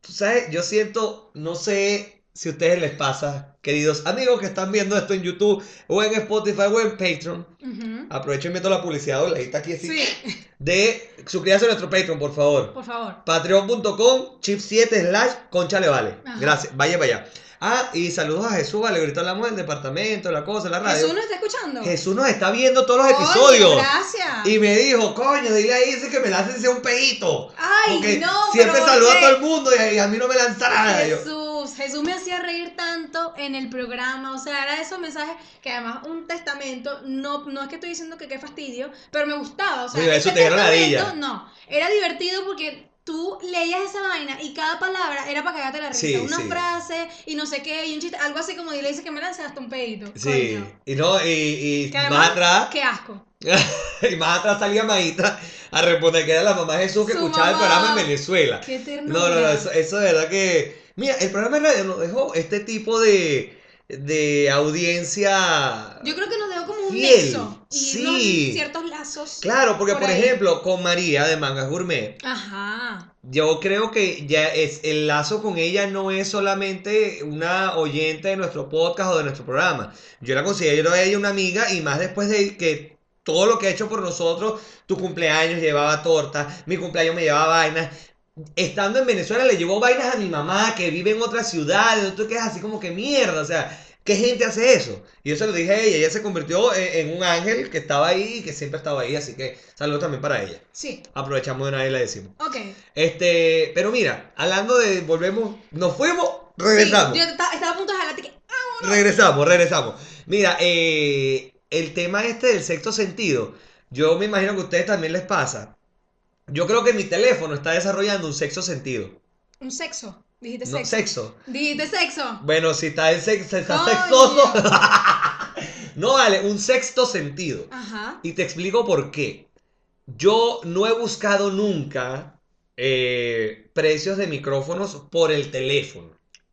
tú sabes, yo siento, no sé si a ustedes les pasa, queridos amigos que están viendo esto en YouTube o en Spotify o en Patreon. Ujú. Aprovecho y meto la publicidad, la está aquí así, Sí, de suscríbanse a nuestro Patreon, por favor. por favor. Patreon.com, chip7 slash concha le vale. Ajá. Gracias, vaya para allá. Ah, y saludos a Jesús, vale, ahorita hablamos del departamento, la cosa, la radio. Jesús nos está escuchando. Jesús nos está viendo todos los episodios. Gracias. Y me dijo, coño, dile ahí ese que me lance ese un peito. Ay, Porque no, siempre pero ¿por saluda a todo el mundo y a, mí no me lanza nada. Yo, Jesús, Jesús me hacía reír tanto en el programa, o sea, era esos mensajes que además un testamento, no, no es que estoy diciendo que qué fastidio, pero me gustaba, o sea, Mira, eso te testamento, no, era divertido porque tú leías esa vaina y cada palabra era para cagarte la risa, Sí, una sí. frase y no sé qué, y un chiste, algo así como le dice que me lance hasta un pedito. Sí, coño. y no, y, y Que más atrás, qué asco. y más atrás salía Maíta a responder que era la mamá Jesús que Su escuchaba el programa en Venezuela. Qué ternura. No, no, no, eso, eso de verdad que. Mira, el programa de radio nos dejó este tipo de, de audiencia. Yo creo que nos dejó como un Fiel, nexo y sí. ciertos lazos. Claro, porque por ejemplo, con María de Mangas Gourmet, Ajá. yo creo que ya es el lazo con ella no es solamente una oyente de nuestro podcast o de nuestro programa. Yo la considero a ella una amiga y más después de que todo lo que ha hecho por nosotros, tu cumpleaños llevaba torta, mi cumpleaños me llevaba vainas. Estando en Venezuela le llevó vainas a mi mamá que vive en otra ciudad, tú quedas así como que mierda, o sea, ¿qué gente hace eso? Y eso lo dije a ella, ella se convirtió en, en un ángel que estaba ahí y que siempre estaba ahí, así que saludos también para ella. Sí. Aprovechamos de una vez y le decimos. Ok. Este, pero mira, hablando de volvemos, nos fuimos, regresamos. Sí, yo esta- estaba a punto de jalarte que. Regresamos, regresamos. Mira, eh, el tema este del sexto sentido, yo me imagino que a ustedes también les pasa. Yo creo que mi teléfono está desarrollando un sexto sentido. Un sexo. Dijiste No, sexo. sexo. Dijiste sexo. Bueno, si está en sexo, está sexoso. no, vale, un sexto sentido. Ajá. Y te explico por qué. Yo no he buscado nunca eh, precios de micrófonos por el teléfono.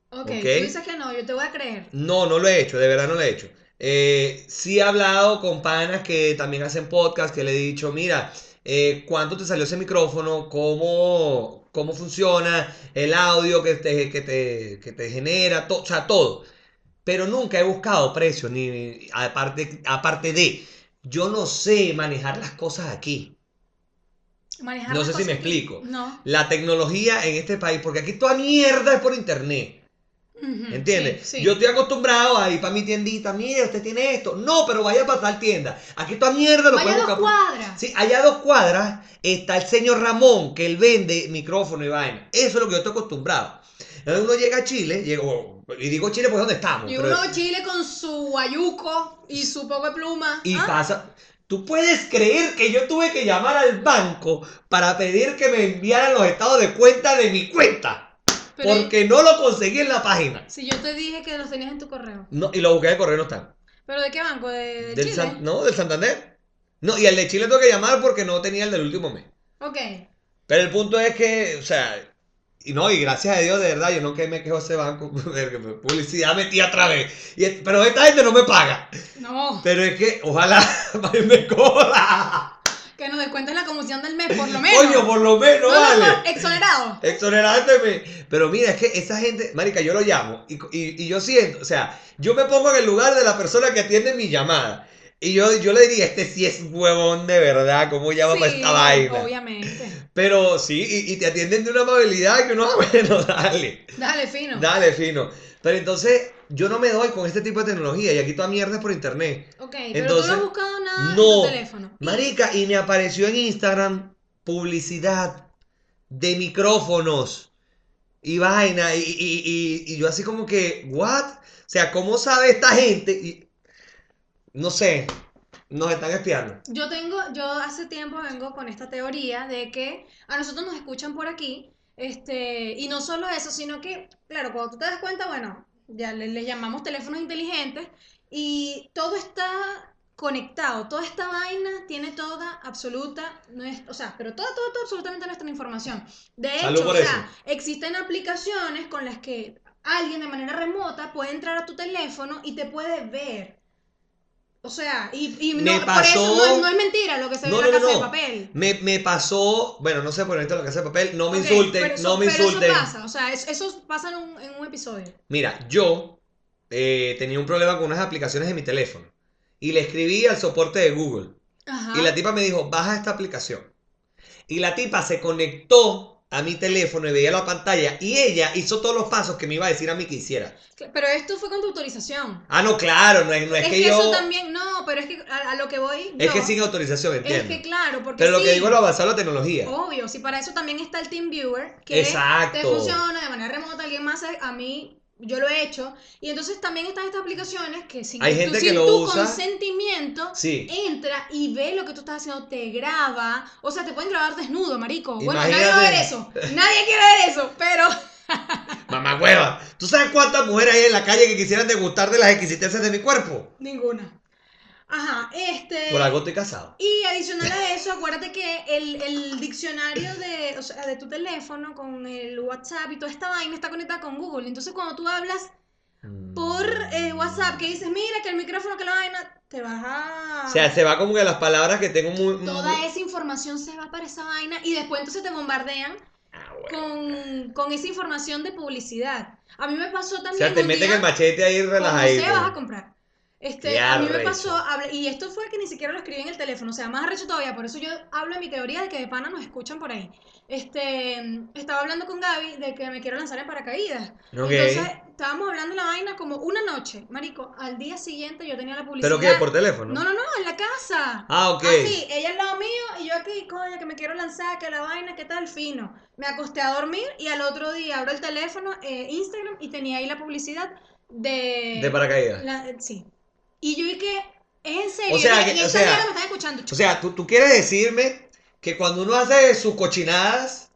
Ok, Ok. tú dices que no, yo te voy a creer. No, no lo he hecho, de verdad no lo he hecho. Eh, sí he hablado con panas que también hacen podcast, que le he dicho, mira, eh, ¿cuánto te salió ese micrófono? ¿Cómo, cómo funciona? El audio que te, que te, que te genera, to- o sea, todo. Pero nunca he buscado precios, ni aparte, aparte de, yo no sé manejar las cosas aquí. Manejar No sé si me aquí. explico. No. La tecnología en este país, porque aquí toda mierda es por internet. ¿Entiendes? sí, sí. Yo estoy acostumbrado a ir para mi tiendita, mire, usted tiene esto. No, pero vaya para tal tienda. Aquí toda mierda lo Vaya puede a dos buscar. cuadras. Sí, allá a dos cuadras está el señor Ramón, que él vende micrófono y vaina. Eso es lo que yo estoy acostumbrado. Entonces uno llega a Chile, llego, y digo Chile, pues ¿dónde estamos? Y Pero- uno Chile con su guayuco y su poco de pluma. y ¿Ah? pasa. ¿Tú puedes creer que yo tuve que llamar al banco para pedir que me enviaran los estados de cuenta de mi cuenta? Pero- porque no lo conseguí en la página. Si yo te dije que los tenías en tu correo. No, y lo busqué de correo, no están. ¿Pero de qué banco? ¿De, de Del Chile? San- no, del Santander. No, y el de Chile tengo que llamar porque no tenía el del último mes. Ok. Pero el punto es que, o sea, y no, y gracias a Dios, de verdad, yo no que me quejo ese banco, porque publicidad metí otra vez. Y pero esta gente no me paga. No. Pero es que, ojalá me cobra. Que nos descuentes la comisión del mes, por lo menos. Coño, por lo menos, No, no, vale. no, exonerado. Exonerándome. Pero mira, es que esa gente, marica, yo lo llamo y, y- y yo siento, o sea, yo me pongo en el lugar de la persona que atiende mi llamada. Y yo, yo le diría, este sí es huevón de verdad, ¿cómo llama para Sí, esta vaina? Obviamente. Pero sí, y, y te atienden de una amabilidad que uno, ah, bueno, dale, Dale, fino. dale, fino. Pero entonces, yo no me doy con este tipo de tecnología y aquí toda mierda es por internet. Ok, pero tú no has buscado nada no. en tu teléfono. Marica, y me apareció en Instagram publicidad de micrófonos y vaina. Y, y- y- y yo así como que, ¿what? O sea, ¿cómo sabe esta gente? Y, no sé, nos están espiando. Yo tengo, yo hace tiempo vengo con esta teoría de que a nosotros nos escuchan por aquí, este, y no solo eso, sino que, claro, cuando tú te das cuenta, bueno, ya le, le llamamos teléfonos inteligentes, y todo está conectado, toda esta vaina tiene toda absoluta, nues- o sea, pero toda, toda, toda absolutamente nuestra información. De hecho, o eso. sea, existen aplicaciones con las que alguien de manera remota puede entrar a tu teléfono y te puede ver. O sea, y, y no, por eso no es, no es mentira lo que se ve No, en la no, no, casa de no. papel. Me, me pasó, bueno, no sé por ahorita lo que hace papel, no me Ok, insulten, eso- no me pero insulten. Eso pasa, o sea, es- eso pasa en un, en un episodio. Mira, yo eh, tenía un problema con unas aplicaciones de mi teléfono y le escribí al soporte de Google. Ajá. Y la tipa me dijo, baja esta aplicación. Y la tipa se conectó a mi teléfono y veía la pantalla y ella hizo todos los pasos que me iba a decir a mí que hiciera. Pero esto fue con tu autorización. Ah, no, claro, no es, no es, es que, que yo... eso también, no, pero es que a, a lo que voy Es que sin autorización, es entiendo. que claro, porque Pero lo que digo es lo avanzado la tecnología. Obvio, si para eso también está el TeamViewer, que Exacto. te funciona de manera remota, alguien más, a mí yo lo he hecho. Y entonces también están estas aplicaciones que sin, Hay que sin lo tu usa. consentimiento Sí. entra y ve lo que tú estás haciendo, te graba. O sea, te pueden grabar desnudo, marico. Bueno, nadie va a ver eso. Nadie quiere ver eso, pero... Mamá hueva. ¿Tú sabes cuántas mujeres hay en la calle que quisieran degustar de las exquisitencias de mi cuerpo? Ninguna. Ajá, este... Por algo estoy casado. Y adicional a eso, acuérdate que el, el diccionario de, o sea, de tu teléfono con el WhatsApp y toda esta vaina está conectada con Google. Entonces, cuando tú hablas por eh, WhatsApp, que dices, mira, que el micrófono, que la vaina, te vas a... O sea, se va como que las palabras que tengo muy... Toda esa información se va para esa vaina y después entonces te bombardean Ah, bueno. con, con esa información de publicidad. A mí me pasó O también sea, te meten el machete ahí como relajadito. sea, vas a comprar. Este, Qué a mí me pasó, y esto fue que ni siquiera lo escribí en el teléfono, o sea, más arrecho todavía, por eso yo hablo de mi teoría de que de pana nos escuchan por ahí. Este, estaba hablando con Gaby de que me quiero lanzar en paracaídas. Entonces, estábamos hablando de la vaina como una noche, marico, al día siguiente yo tenía la publicidad. ¿Pero qué? ¿Por teléfono? No, no, no, en la casa. Ah, ok. Así, ella al lado mío y yo aquí, coño, que me quiero lanzar, que la vaina, que tal, fino. Me acosté a dormir y al otro día abro el teléfono, eh, Instagram, y tenía ahí la publicidad de... De paracaídas. la- sí. Y yo que, es en serio, O sea, que- o mierda me están escuchando. O sea, ¿tú, tú quieres decirme que cuando uno hace sus cochinadas,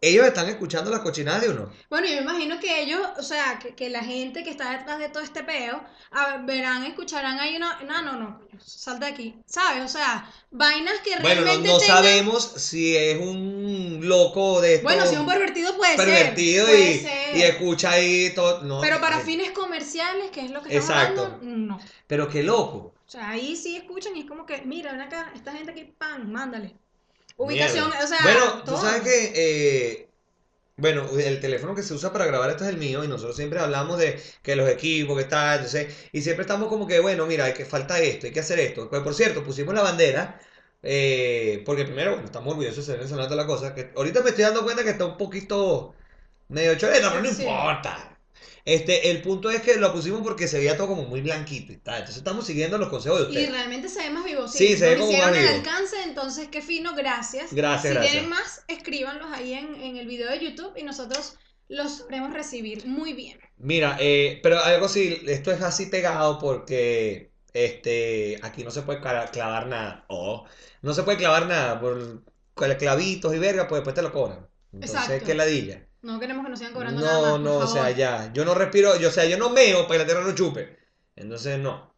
ellos están escuchando las cochinadas de uno. Bueno, yo me imagino que ellos, o sea, que, que la gente que está detrás de todo este peo, a- verán, escucharán ahí una, no, no, no, salta de aquí, ¿sabes? O sea, vainas que Bueno, no, realmente no tengan- sabemos si es un loco de estos Bueno, si es un pervertido puede pervertido ser, puede y, y escucha ahí todo. No, Pero para ay, fines comerciales, que es lo que estamos Exacto. hablando, no. Pero qué loco. O sea, ahí sí escuchan y es como que, mira, ven acá, esta gente aquí, pan, mándale. Ubicación, Mierda. o sea, Bueno, tú todo. sabes que. eh, bueno, el teléfono que se usa para grabar esto es el mío y nosotros siempre hablamos de que los equipos, que está, entonces, y siempre estamos como que, bueno, mira, hay que falta esto, hay que hacer esto. Pues, por cierto, pusimos la bandera, eh, porque primero, bueno, estamos orgullosos de ser venezolanos de la cosa, que ahorita me estoy dando cuenta que está un poquito medio choleta, pero no Sí. importa. Este, el punto es que lo pusimos porque se veía todo como muy blanquito y tal. Entonces estamos siguiendo los consejos de Y ustedes. realmente se ve más vivo. Sí, Sí, se ve como hicieron más vivo. alcance, entonces qué fino, gracias. Gracias, si gracias. tienen más, escríbanlos ahí en, en el video de YouTube y nosotros los sabremos recibir muy bien. Mira, eh, pero algo sí, esto es así pegado porque este, aquí no se puede cla- clavar nada. Oh, no se puede clavar nada por cla- clavitos y verga, pues después te lo cobran. Entonces, Exacto. qué ladilla. No queremos que nos sigan cobrando nada más, No, por no, o sea, ya. Yo no respiro, yo, o sea, yo no meo para que la tierra no chupe. Entonces, no.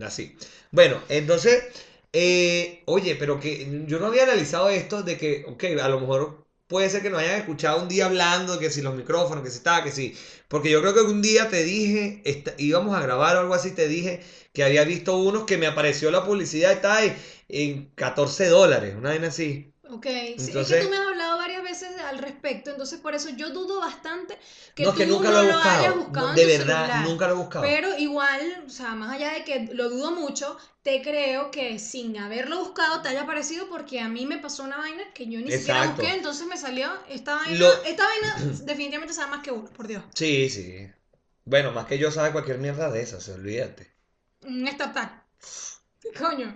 Así. Bueno, entonces, eh, oye, pero que yo no había analizado esto de que, ok, a lo mejor puede ser que nos hayan escuchado un día hablando, que si los micrófonos, que si está, que si. Porque yo creo que un día te dije, esta- íbamos a grabar o algo así, te dije que había visto unos que me apareció la publicidad, está ahí, en 14 dólares, una vaina así. Ok, sí, es Entonces- que tú me has al respecto, entonces por eso yo dudo bastante que no, tú que nunca no lo lo hayas buscado. en de tu verdad, celular. nunca lo he buscado. Pero igual, o sea, más allá de que lo dudo mucho, te creo que sin haberlo buscado te haya parecido porque a mí me pasó una vaina que yo ni siquiera Exacto. busqué, entonces me salió esta vaina. Lo- Esta vaina definitivamente sabe más que uno, por Dios. Sí, sí. Bueno, más que yo sabe cualquier mierda de esas, olvídate. Un startup. ¿Qué coño?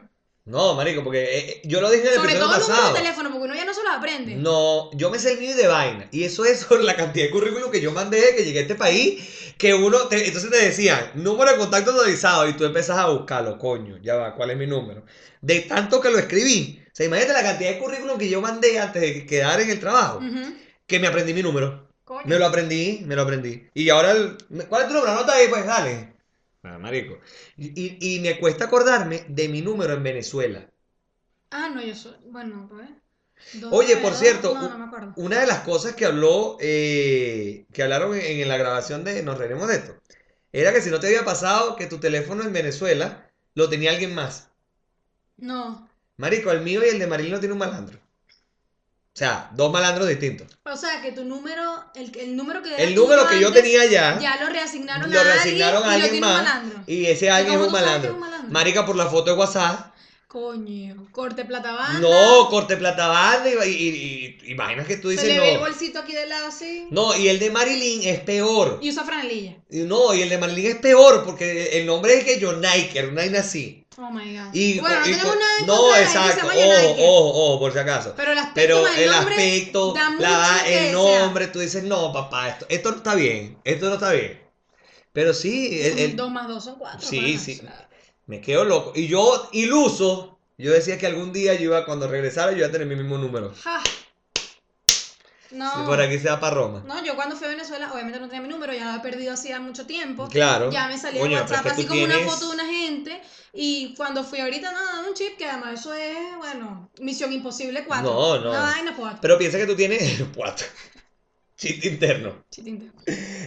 No, marico, porque eh, eh, yo lo dije en el Sobre episodio todo el número pasado. de teléfono, porque uno ya no se lo aprende. No, yo me sé el mío de vaina. Y eso es sobre la cantidad de currículum que yo mandé que llegué a este país. Que uno, te- entonces te decían, número de contacto autorizado. Y tú empezás a buscarlo, coño, ya va, ¿cuál es mi número? De tanto que lo escribí. O sea, imagínate la cantidad de currículum que yo mandé antes de quedar en el trabajo. Ujú. Que me aprendí mi número. Coño. Me lo aprendí, me lo aprendí. Y ahora, el- ¿cuál es tu número? Anota ahí, pues dale. Ah, marico. Y, y- y me cuesta acordarme de mi número en Venezuela. Ah, no, yo soy. Bueno, pues. Oye, por cierto, No, no me. Una de las cosas que habló, eh, que hablaron en, en la grabación de Nos reiremos de esto, era que si no te había pasado que tu teléfono en Venezuela lo tenía alguien más. No. Marico, el mío y el de Marilyn tiene un malandro. O sea, dos malandros distintos. O sea, que tu número, el, el número que El número que yo antes, tenía ya, ya lo reasignaron lo a reasignaron a alguien y lo alguien tiene un más. malandro. Y ese alguien es un que es malandro. un malandro? Marica, por la foto de WhatsApp. Coño, corte plata banda. No, corte plata banda y, y, y- y vainas que tú Se dices le ve el bolsito aquí del lado así. No, y el de Marilyn es peor. Y usa franelilla. No, y el de Marilyn es peor porque el nombre es que John Niker, una vaina así. Oh my god. Y, bueno, no tenemos nada en no, exacto, se ojo, ojo, ojo, por si acaso. Pero el aspecto, Pero el nombre aspecto, da la, el nombre, tú dices, no, papá, esto, esto no está bien, esto no está bien. Pero sí, el- el- Dos más dos son cuatro. Sí, panas, sí. Me quedo loco. Y yo, iluso, yo decía que algún día yo iba, cuando regresara, yo iba a tener mi mismo número. No. Si por aquí sea para Roma. No, yo cuando fui a Venezuela, obviamente no tenía mi número, ya lo había perdido hacía mucho tiempo. Claro. Ya me salía Coño, es WhatsApp que así como una foto de una gente. Y cuando fui ahorita, no, dame un chip, que además eso es, bueno, misión imposible 4. No, no. Una vaina 4. Pero piensa que tú tienes cuatro. Chiste interno. Chitinte.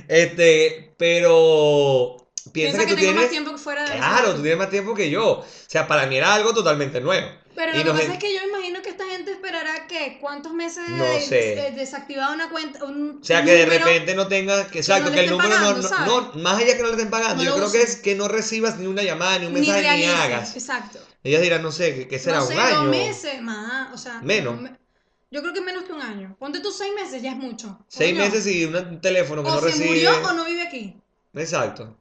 Este, pero piensa, Piensa que, que, tú tengo tienes. más tiempo que fuera de Claro, tú tienes más tiempo que yo. O sea, para mí era algo totalmente nuevo. Pero Y lo que pasa es que yo imagino que esta gente esperará que cuántos meses No de, sé. de- desactivada una cuenta. Un O sea, que de repente no tenga, que, exacto, no que el número pagando, no, no, más allá que no le estén pagando, yo creo que es que no recibas ni una llamada, ni un ni mensaje, ni, realices. hagas. Exacto. Ellas dirán, no sé, ¿qué, será? no ¿Un sé, año? dos meses más. O sea, Menos. me- Yo creo que menos que un año. Ponte tú seis meses, ya es mucho. Seis meses y un teléfono que O no se recibe. murió o no vive aquí. Exacto.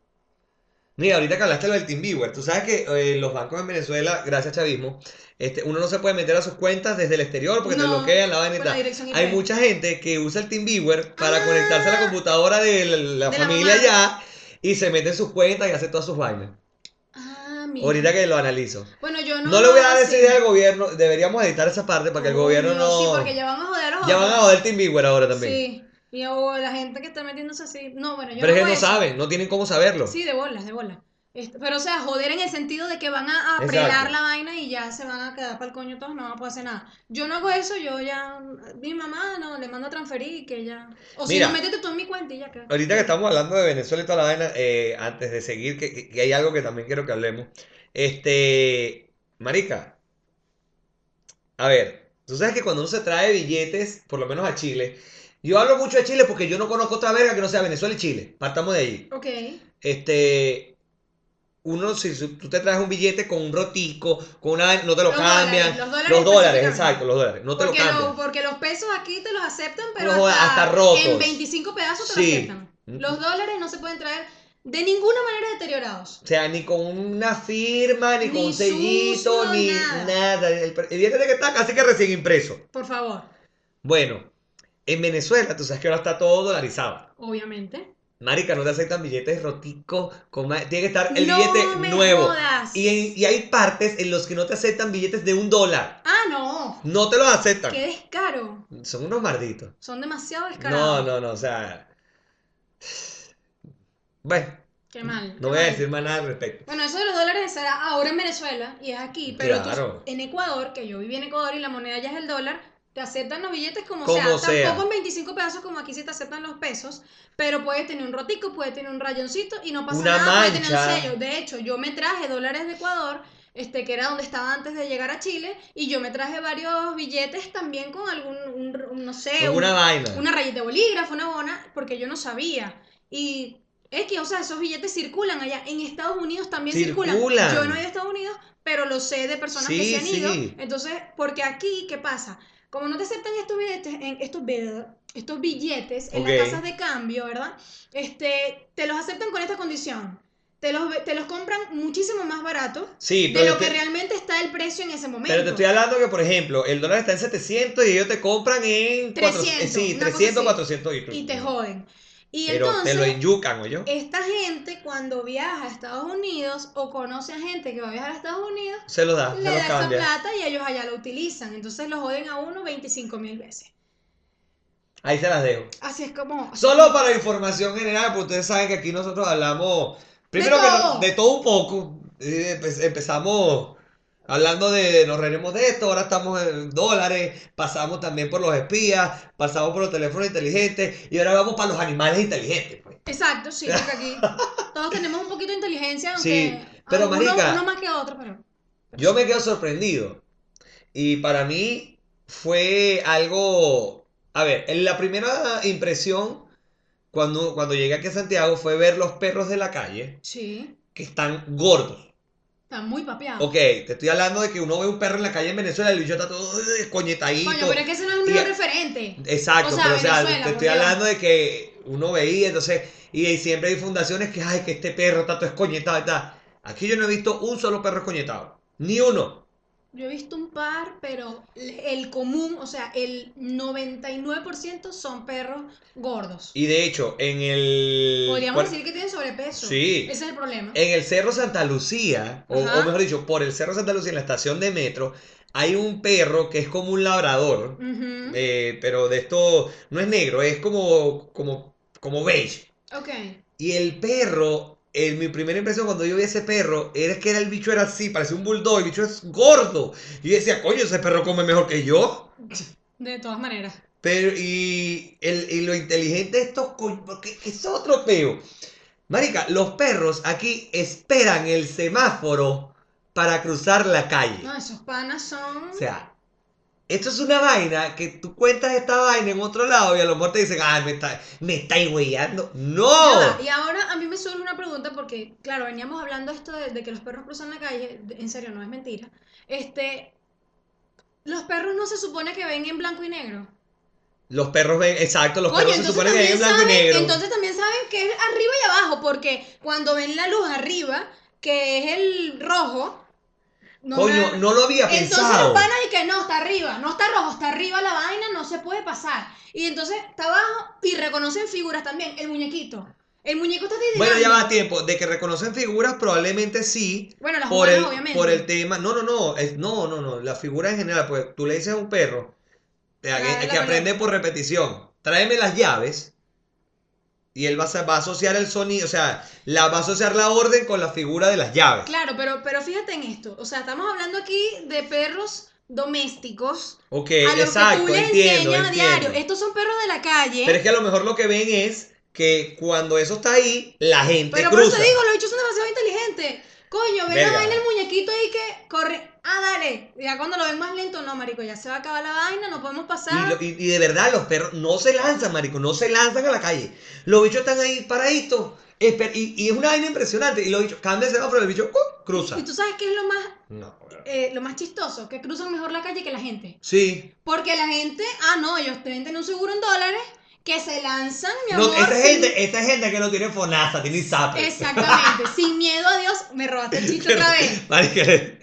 Mira, ahorita que hablaste lo del TeamViewer, tú sabes que eh, los bancos en Venezuela, gracias a Chavismo, este, uno no se puede meter a sus cuentas desde el exterior porque te No, bloquean la vaina. Hay mucha gente que usa el TeamViewer para Ah. conectarse a la computadora de la, la De la familia allá y se mete en sus cuentas y hace todas sus vainas. Ah, mira. Ahorita que lo analizo. Bueno, yo no. No, le voy a dar esa idea al gobierno, deberíamos editar esa parte para que el gobierno no... Sí, porque ya van a joder a Ya van a joder TeamViewer ahora también. Sí. Y o la gente que está metiéndose así. No, bueno, yo Pero es no que hago no eso. saben, no tienen cómo saberlo. Sí, de bolas, de bolas. Este, pero o sea, joder en el sentido de que van a, a prelar la vaina y ya se van a quedar para el coño todos, no van a poder hacer nada. Yo no hago eso, yo ya, mi mamá no, le mando a transferir y que ya. O si no, métete tú en mi cuenta y ya que. Ahorita que estamos hablando de Venezuela y toda la vaina, eh, antes de seguir, que, que- que hay algo que también quiero que hablemos. Este, Marica, a ver, tú sabes que cuando uno se trae billetes, por lo menos a Chile, yo hablo mucho de Chile porque yo no conozco otra verga que no sea Venezuela y Chile. Partamos de ahí. Ok. Este, uno, si tú te traes un billete con un rotico, con una, no te lo Los cambian. dólares, los dólares Los dólares, exacto, los dólares, no te Porque, lo lo- cambian. porque los pesos aquí te los aceptan, pero No, hasta, hasta rotos. en 25 pedazos te Sí. los aceptan. Los dólares no se pueden traer de ninguna manera deteriorados. O sea, ni con una firma, ni, con un sellito, sucio, ni nada. nada. El, el billete de que está casi que recién impreso. Por favor, Bueno, en Venezuela, tú sabes que ahora está todo dolarizado. obviamente. Marica, no te aceptan billetes roticos. Tiene que estar el No billete me nuevo. jodas. Y, en- y hay partes en los que no te aceptan billetes de un dólar. Ah, no. No te los aceptan. Qué descaro. Son unos malditos. Son demasiado No, descarados. no, no, o sea. Bueno, Qué mal. no qué voy a decir más nada al respecto. Bueno, eso de los dólares será ahora en Venezuela y es aquí, pero tú- en Ecuador, que yo viví en Ecuador y la moneda ya es el dólar, te aceptan los billetes como, Como sea. sea. Tampoco en 25 pedazos como aquí sí te aceptan los pesos, pero puedes tener un rotico, puedes tener un rayoncito y no pasa Una nada, puedes tener mancha. un sello. De hecho, yo me traje dólares de Ecuador, este, que era donde estaba antes de llegar a Chile, y yo me traje varios billetes también con algún, un- un- no sé, un- Alguna vaina. una rayita de bolígrafo, una bona, porque yo no sabía. Y es que, o sea, esos billetes circulan allá. En Estados Unidos también circulan. Circulan. Yo no he ido a Estados Unidos, pero lo sé de personas que Sí, se han ido. sí. Entonces, porque aquí, ¿qué pasa? Como no te aceptan estos billetes, en estos, bi- estos billetes en las casas de cambio, ¿verdad? Este, te los aceptan con esta condición. Te los, te los compran muchísimo más barato Sí, de lo que realmente está el precio en ese momento. Pero te estoy hablando que, por ejemplo, el dólar está en 700 y ellos te compran en 400, 300, sí, una cosa 300, así. 400 y, y te joden. Y Pero entonces, te lo enyucan, ¿o yo? esta gente cuando viaja a Estados Unidos o conoce a gente que va a viajar a Estados Unidos, Se lo da, le da esa cambia. plata y ellos allá lo utilizan. Entonces lo joden a uno 25 mil veces. Ahí se las dejo. Así es como... Solo para información general, porque ustedes saben que aquí nosotros hablamos, primero que todo. no- de todo un poco. Eh, empe- empezamos hablando de, nos reiremos de esto, ahora estamos en dólares, pasamos también por los espías, pasamos por los teléfonos inteligentes y ahora vamos para los animales inteligentes. Pues. Exacto, sí, porque aquí todos tenemos un poquito de inteligencia, Sí, aunque pero, uno, marica, uno más que otro, pero... Yo me quedo sorprendido. Y para mí fue algo. A ver, en la primera impresión, cuando, cuando llegué aquí a Santiago, fue ver los perros de la calle Sí, que están gordos. Está muy papeado. Ok, te estoy hablando de que uno ve un perro en la calle en Venezuela y el bicho está todo eh, coñetadito. Coño, pero es que ese no es mejor referente. Exacto, O sea, pero o sea, Venezuela, te estoy hablando de que uno veía, entonces, y, siempre hay fundaciones que, ay, que este perro está todo escoñetado y tal. Aquí yo no he visto un solo perro escoñetado. Ni uno. Yo he visto un par, pero el común, o sea, el 99% son perros gordos. Y de hecho, en el. Podríamos cual- decir que tienen sobrepeso. Sí. Ese es el problema. En el Cerro Santa Lucía, o, mejor dicho, por el Cerro Santa Lucía, en la estación de metro, hay un perro que es como un labrador, eh, pero de esto no es negro, es como, como, como beige. Ok. Y el perro, en mi primera impresión cuando yo vi ese perro, era que era el bicho era así, parecía un bulldog, el bicho es gordo. Y yo decía, coño, ese perro come mejor que yo. De todas maneras. Pero, y, el, y lo inteligente de estos coños, porque es otro peo. Marica, los perros aquí esperan el semáforo para cruzar la calle. No, esos panas son. O sea, esto es una vaina que tú cuentas esta vaina en otro lado y a lo mejor te dicen, ah, me está, me estáis. Ya ¡No! Y ahora a mí me surge una pregunta porque, claro, veníamos hablando esto de, de que los perros cruzan la calle, en serio, no es mentira. Este, los perros no se supone que ven en blanco y negro. Los perros ven, exacto, los perros se supone que ven en blanco y negro. Entonces también saben que es arriba y abajo, porque cuando ven la luz arriba, que es el rojo, no Coño, me- no lo había Entonces pensado. los panas y que no, está arriba, no está rojo, está arriba la vaina, no se puede pasar. Y entonces está abajo y reconocen figuras también, el muñequito. El muñeco está Bueno, ya va tiempo. De que reconocen figuras, probablemente sí. Bueno, las por humanas, el, obviamente. por el tema. No, no, no. no, no, no. La figura en general, pues tú le dices a un perro que, que aprende por repetición. Tráeme las llaves. Y él va a, va a asociar el sonido, o sea, la, va a asociar la orden con la figura de las llaves. Claro, pero, pero fíjate en esto. O sea, estamos hablando aquí de perros domésticos Ok, a los exacto, que tú les entiendo, enseñas a diario. Estos son perros de la calle. Pero es que a lo mejor lo que ven es que cuando eso está ahí, la gente Pero por eso digo, los bichos son. Coño, ven la vaina el muñequito ahí que corre. Ah, dale. Ya cuando lo ven más lento, no, marico, ya se va a acabar la vaina, no podemos Y, pasar. lo- y- y de verdad, los perros no se lanzan, marico, no se lanzan a la calle. Los bichos están ahí paraditos. Y, y es una vaina impresionante. Y los bichos, cambia el semáforo, el bicho ¡uh! cruza. Y tú sabes qué es lo más, No, eh, lo más chistoso, que cruzan mejor la calle que la gente. Sí. Porque la gente, ah, no, ellos deben tener un seguro en dólares, que se lanzan, mi No, amor. esta, sin- gente, esta gente que no tiene FONASA, tiene ISAPRE. Exactamente, sin miedo a Dios, me robaste el chiste otra vez.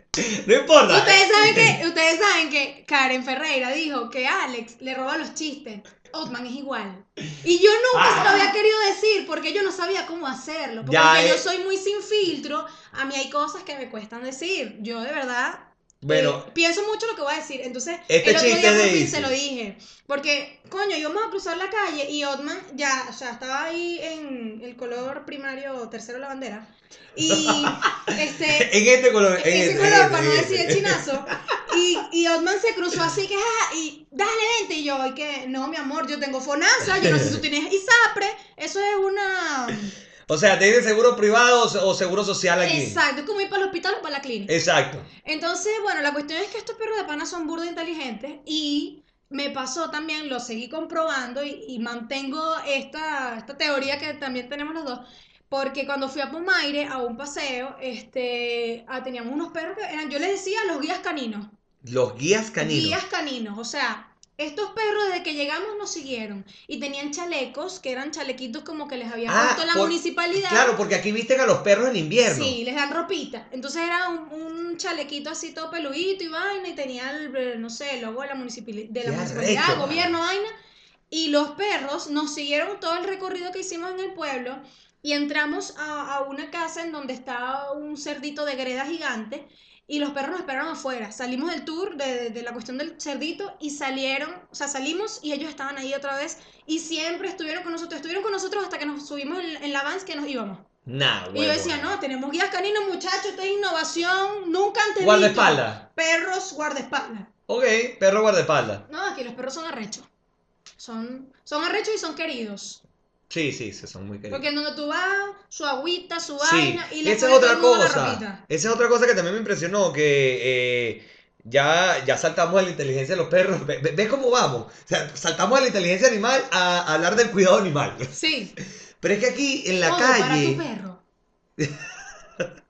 No importa. Ustedes saben que, ustedes saben que Karen Ferreira dijo que Alex le roba los chistes. Otman es igual. Y yo nunca se lo había querido decir porque yo no sabía cómo hacerlo. Porque Ya yo soy muy sin filtro, a mí hay cosas que me cuestan decir. Yo de verdad Bueno, eh, pienso mucho lo que voy a decir. Entonces, Este el otro día por fin se lo dije. Porque, coño, íbamos a cruzar la calle y Otman ya, o sea, estaba ahí en el color primario tercero de la bandera. Y este. en este color. en ese este, color, para no este, decir el chinazo. Y, y Otman se cruzó así que, ah, y dale, vente. Y yo, y que, no, mi amor, yo tengo FONASA, yo no sé si tú tienes ISAPRE. Eso es una. O sea, ¿tienes seguro privado o seguro social aquí? Exacto, es como ir para el hospital o para la clínica. Exacto. Entonces, bueno, la cuestión es que estos perros de pana son burdos inteligentes y me pasó también, lo seguí comprobando y, y mantengo esta, esta teoría que también tenemos los dos, porque cuando fui a Pumaire a un paseo, este, ah, teníamos unos perros que eran, yo les decía los guías caninos. Los guías caninos. Guías caninos, o sea, estos perros desde que llegamos nos siguieron y tenían chalecos, que eran chalequitos como que les había Ah, puesto la por- municipalidad. Claro, porque aquí visten a los perros en invierno. Sí, les dan ropita. Entonces era un, un chalequito así todo peludito y vaina y tenía el, eh, no sé, el logo de la, de municipalidad, arrecho, gobierno, vaina. Y los perros nos siguieron todo el recorrido que hicimos en el pueblo y entramos a, a una casa en donde estaba un cerdito de greda gigante y los perros nos esperaron afuera. Salimos del tour de, de- de la cuestión del cerdito y salieron, o sea, salimos y ellos estaban ahí otra vez y siempre estuvieron con nosotros, estuvieron con nosotros hasta que nos subimos en, en la vans que nos íbamos. Nah, Y yo decía, no, tenemos guías caninos, muchachos, esta es innovación, nunca antes. Guardaespaldas. Perros guardaespaldas. Ok, perro guardaespaldas. No, aquí los perros son arrechos. Son, son arrechos y son queridos. Sí, sí, sí, son muy queridos. Porque en donde tú vas, su agüita, su Sí, vaina, y le esa es otra el cosa. Esa es otra cosa que también me impresionó, que eh, ya, ya saltamos de la inteligencia de los perros. Ve- ve- ¿Ves cómo vamos? O sea, saltamos de la inteligencia animal a, a hablar del cuidado animal. Sí. Pero es que aquí en la todo para tu calle, perro.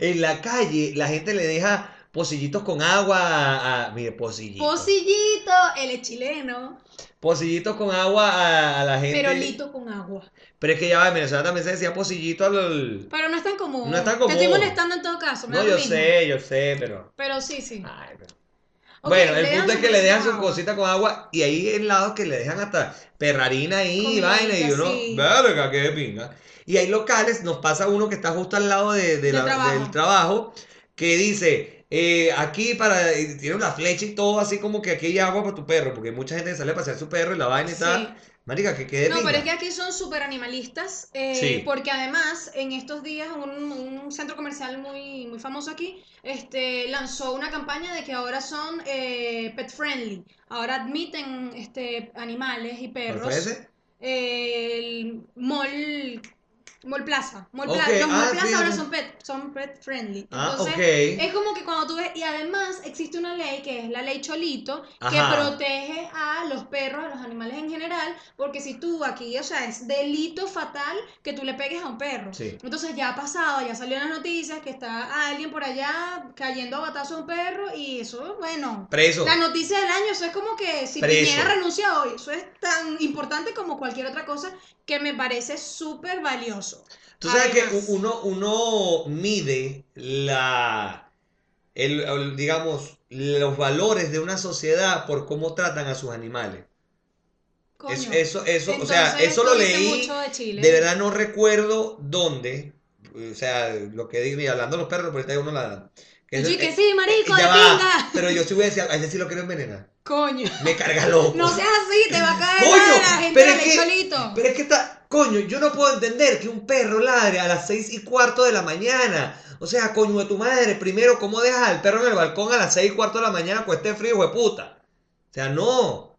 en la calle, la gente le deja pocillitos con agua a, a- mire, pocillito. Pocillito, él es chileno. Pocillitos con agua a, a la gente. Pero lito con agua. Pero es que ya va, en Venezuela también se decía pocillito al... Pero no es tan común. No es tan Te estoy común. molestando en todo caso. me No, da lo yo mismo. sé, yo sé, pero... Pero sí, sí. Ay, pero- Ok, bueno, el punto es que le dejan cosita su con agua. cosita con agua y hay helados que le dejan hasta perrarina ahí y vaina y uno, sí. verga, qué pinga. Y hay locales, nos pasa uno que está justo al lado de, de Del la- trabajo. del trabajo que dice, eh, aquí para, y tiene una flecha y todo así como que aquí hay agua para tu perro, porque mucha gente sale a pasear su perro y la vaina y Sí. tal. Marica, que quede No, pero es que aquí son súper animalistas, eh, Sí. porque además en estos días un, un centro comercial muy, muy famoso aquí este, lanzó una campaña de que ahora son eh, pet friendly, ahora admiten este, animales y ¿Cuál perros. El Mall, Mall Plaza, Mall Ok, Plaza, los ah, Plaza sí, ahora son pet, son pet friendly. Ah, Entonces, es como que cuando tú ves, y además existe una ley que es la ley Cholito, Ajá. que protege a los perros, a los animales en general, porque si tú aquí, o sea, es delito fatal que tú le pegues a un perro. Sí. Entonces ya ha pasado, ya salió en las noticias que está alguien por allá cayendo a batazo a un perro y eso, bueno, Preso. la noticia del año, eso es como que si. Piñera renuncia hoy, eso es tan importante como cualquier otra cosa que me parece súper valioso. Tú sabes que Además. uno, uno mide la, el, el, digamos, los valores de una sociedad por cómo tratan a sus animales. Es- eso, eso, o sea, eso lo leí, de verdad no recuerdo dónde, o sea, lo que digo, y hablando de los perros, por ahí uno la... Tú, que eh, sí, marico, de pinga. Pero yo sí voy a decir, a ese sí lo quiero envenenar. Coño. Me carga loco. No seas así, te va a caer Coño, la gente pero es que-. Pero es que está, coño, yo no puedo entender que un perro ladre a las seis y cuarto de la mañana. O sea, coño de tu madre, primero, ¿cómo dejas al perro en el balcón a las seis y cuarto de la mañana con este frío, de puta? O sea, no.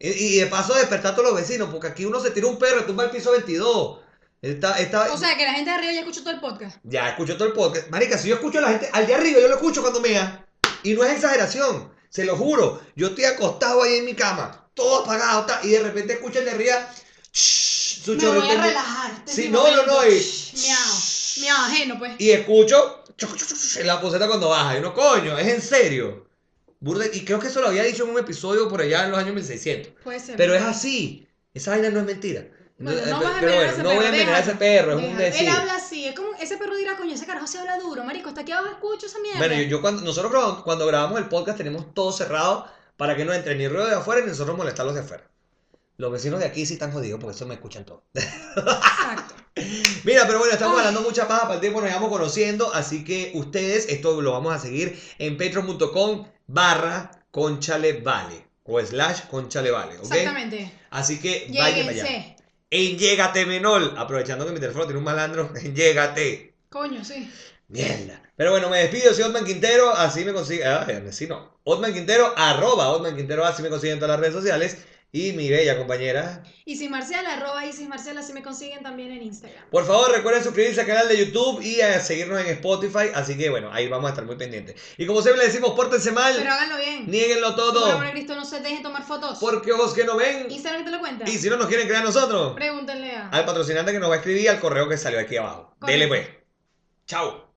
Y, y de paso despertar a todos los vecinos, porque aquí uno se tira un perro y tumba el piso 22. Está, está, O sea, que la gente de arriba ya escuchó todo el podcast. ya escucho todo el podcast. Marica, si yo escucho a la gente, al de arriba yo lo escucho cuando mea. Y no es exageración, se lo juro. Yo estoy acostado ahí en mi cama, todo apagado, y de repente escucho el de arriba. shh, su Me voy a relajar. Sí, no, no, no, y- Miau. Miau ajeno, pues. Y escucho chuc, chuc, chuc, la poseta cuando baja. Y uno, coño, es en serio. Burda- y creo que eso lo había dicho en un episodio por allá en los años 1600. Puede ser. Pero es así. Esa vaina no es mentira. Bueno, no vas a pero envenenar bueno, a ese no voy a perro, envenenar a ese perro, es un déjalo. decir. Él habla así, es como ese perro dirá, coño, ese carajo se habla duro, marico, hasta aquí abajo escucho esa mierda. Bueno, yo, yo cuando nosotros grabamos, cuando grabamos el podcast tenemos todo cerrado para que no entre ni ruido de afuera ni nosotros molestar los de afuera. Los vecinos de aquí sí están jodidos porque eso me escuchan todo. Exacto. Mira, pero bueno, estamos Ay. hablando mucha paja para el tiempo, nos vamos conociendo, así que ustedes, esto lo vamos a seguir en patreon.com barra conchalevale o slash conchalevale, ¿ok? Exactamente. Así que vayan allá. En Llégate Menol, aprovechando que mi teléfono tiene un malandro, en Llégate. Coño, sí. Mierda. Pero bueno, me despido, soy Otman Quintero, así me consigue, ah, así no. Otman Quintero, arroba Otman Quintero, así me consiguen en todas las redes sociales. Y mi bella compañera, Isis Marcial, arroba Isis Marcial, así me consiguen también en Instagram. por favor recuerden suscribirse al canal de YouTube y a seguirnos en Spotify. Así que bueno, ahí vamos a estar muy pendientes. Y como siempre le decimos, pórtense mal, Pero háganlo bien. nieguenlo Por todo, amor a Cristo, no se dejen tomar fotos. porque ojos que no ven. Instagram te lo cuenta. Y si no nos quieren crear nosotros, Pregúntenle a. al patrocinante que nos va a escribir al correo que salió aquí abajo. Dele pues. Chao.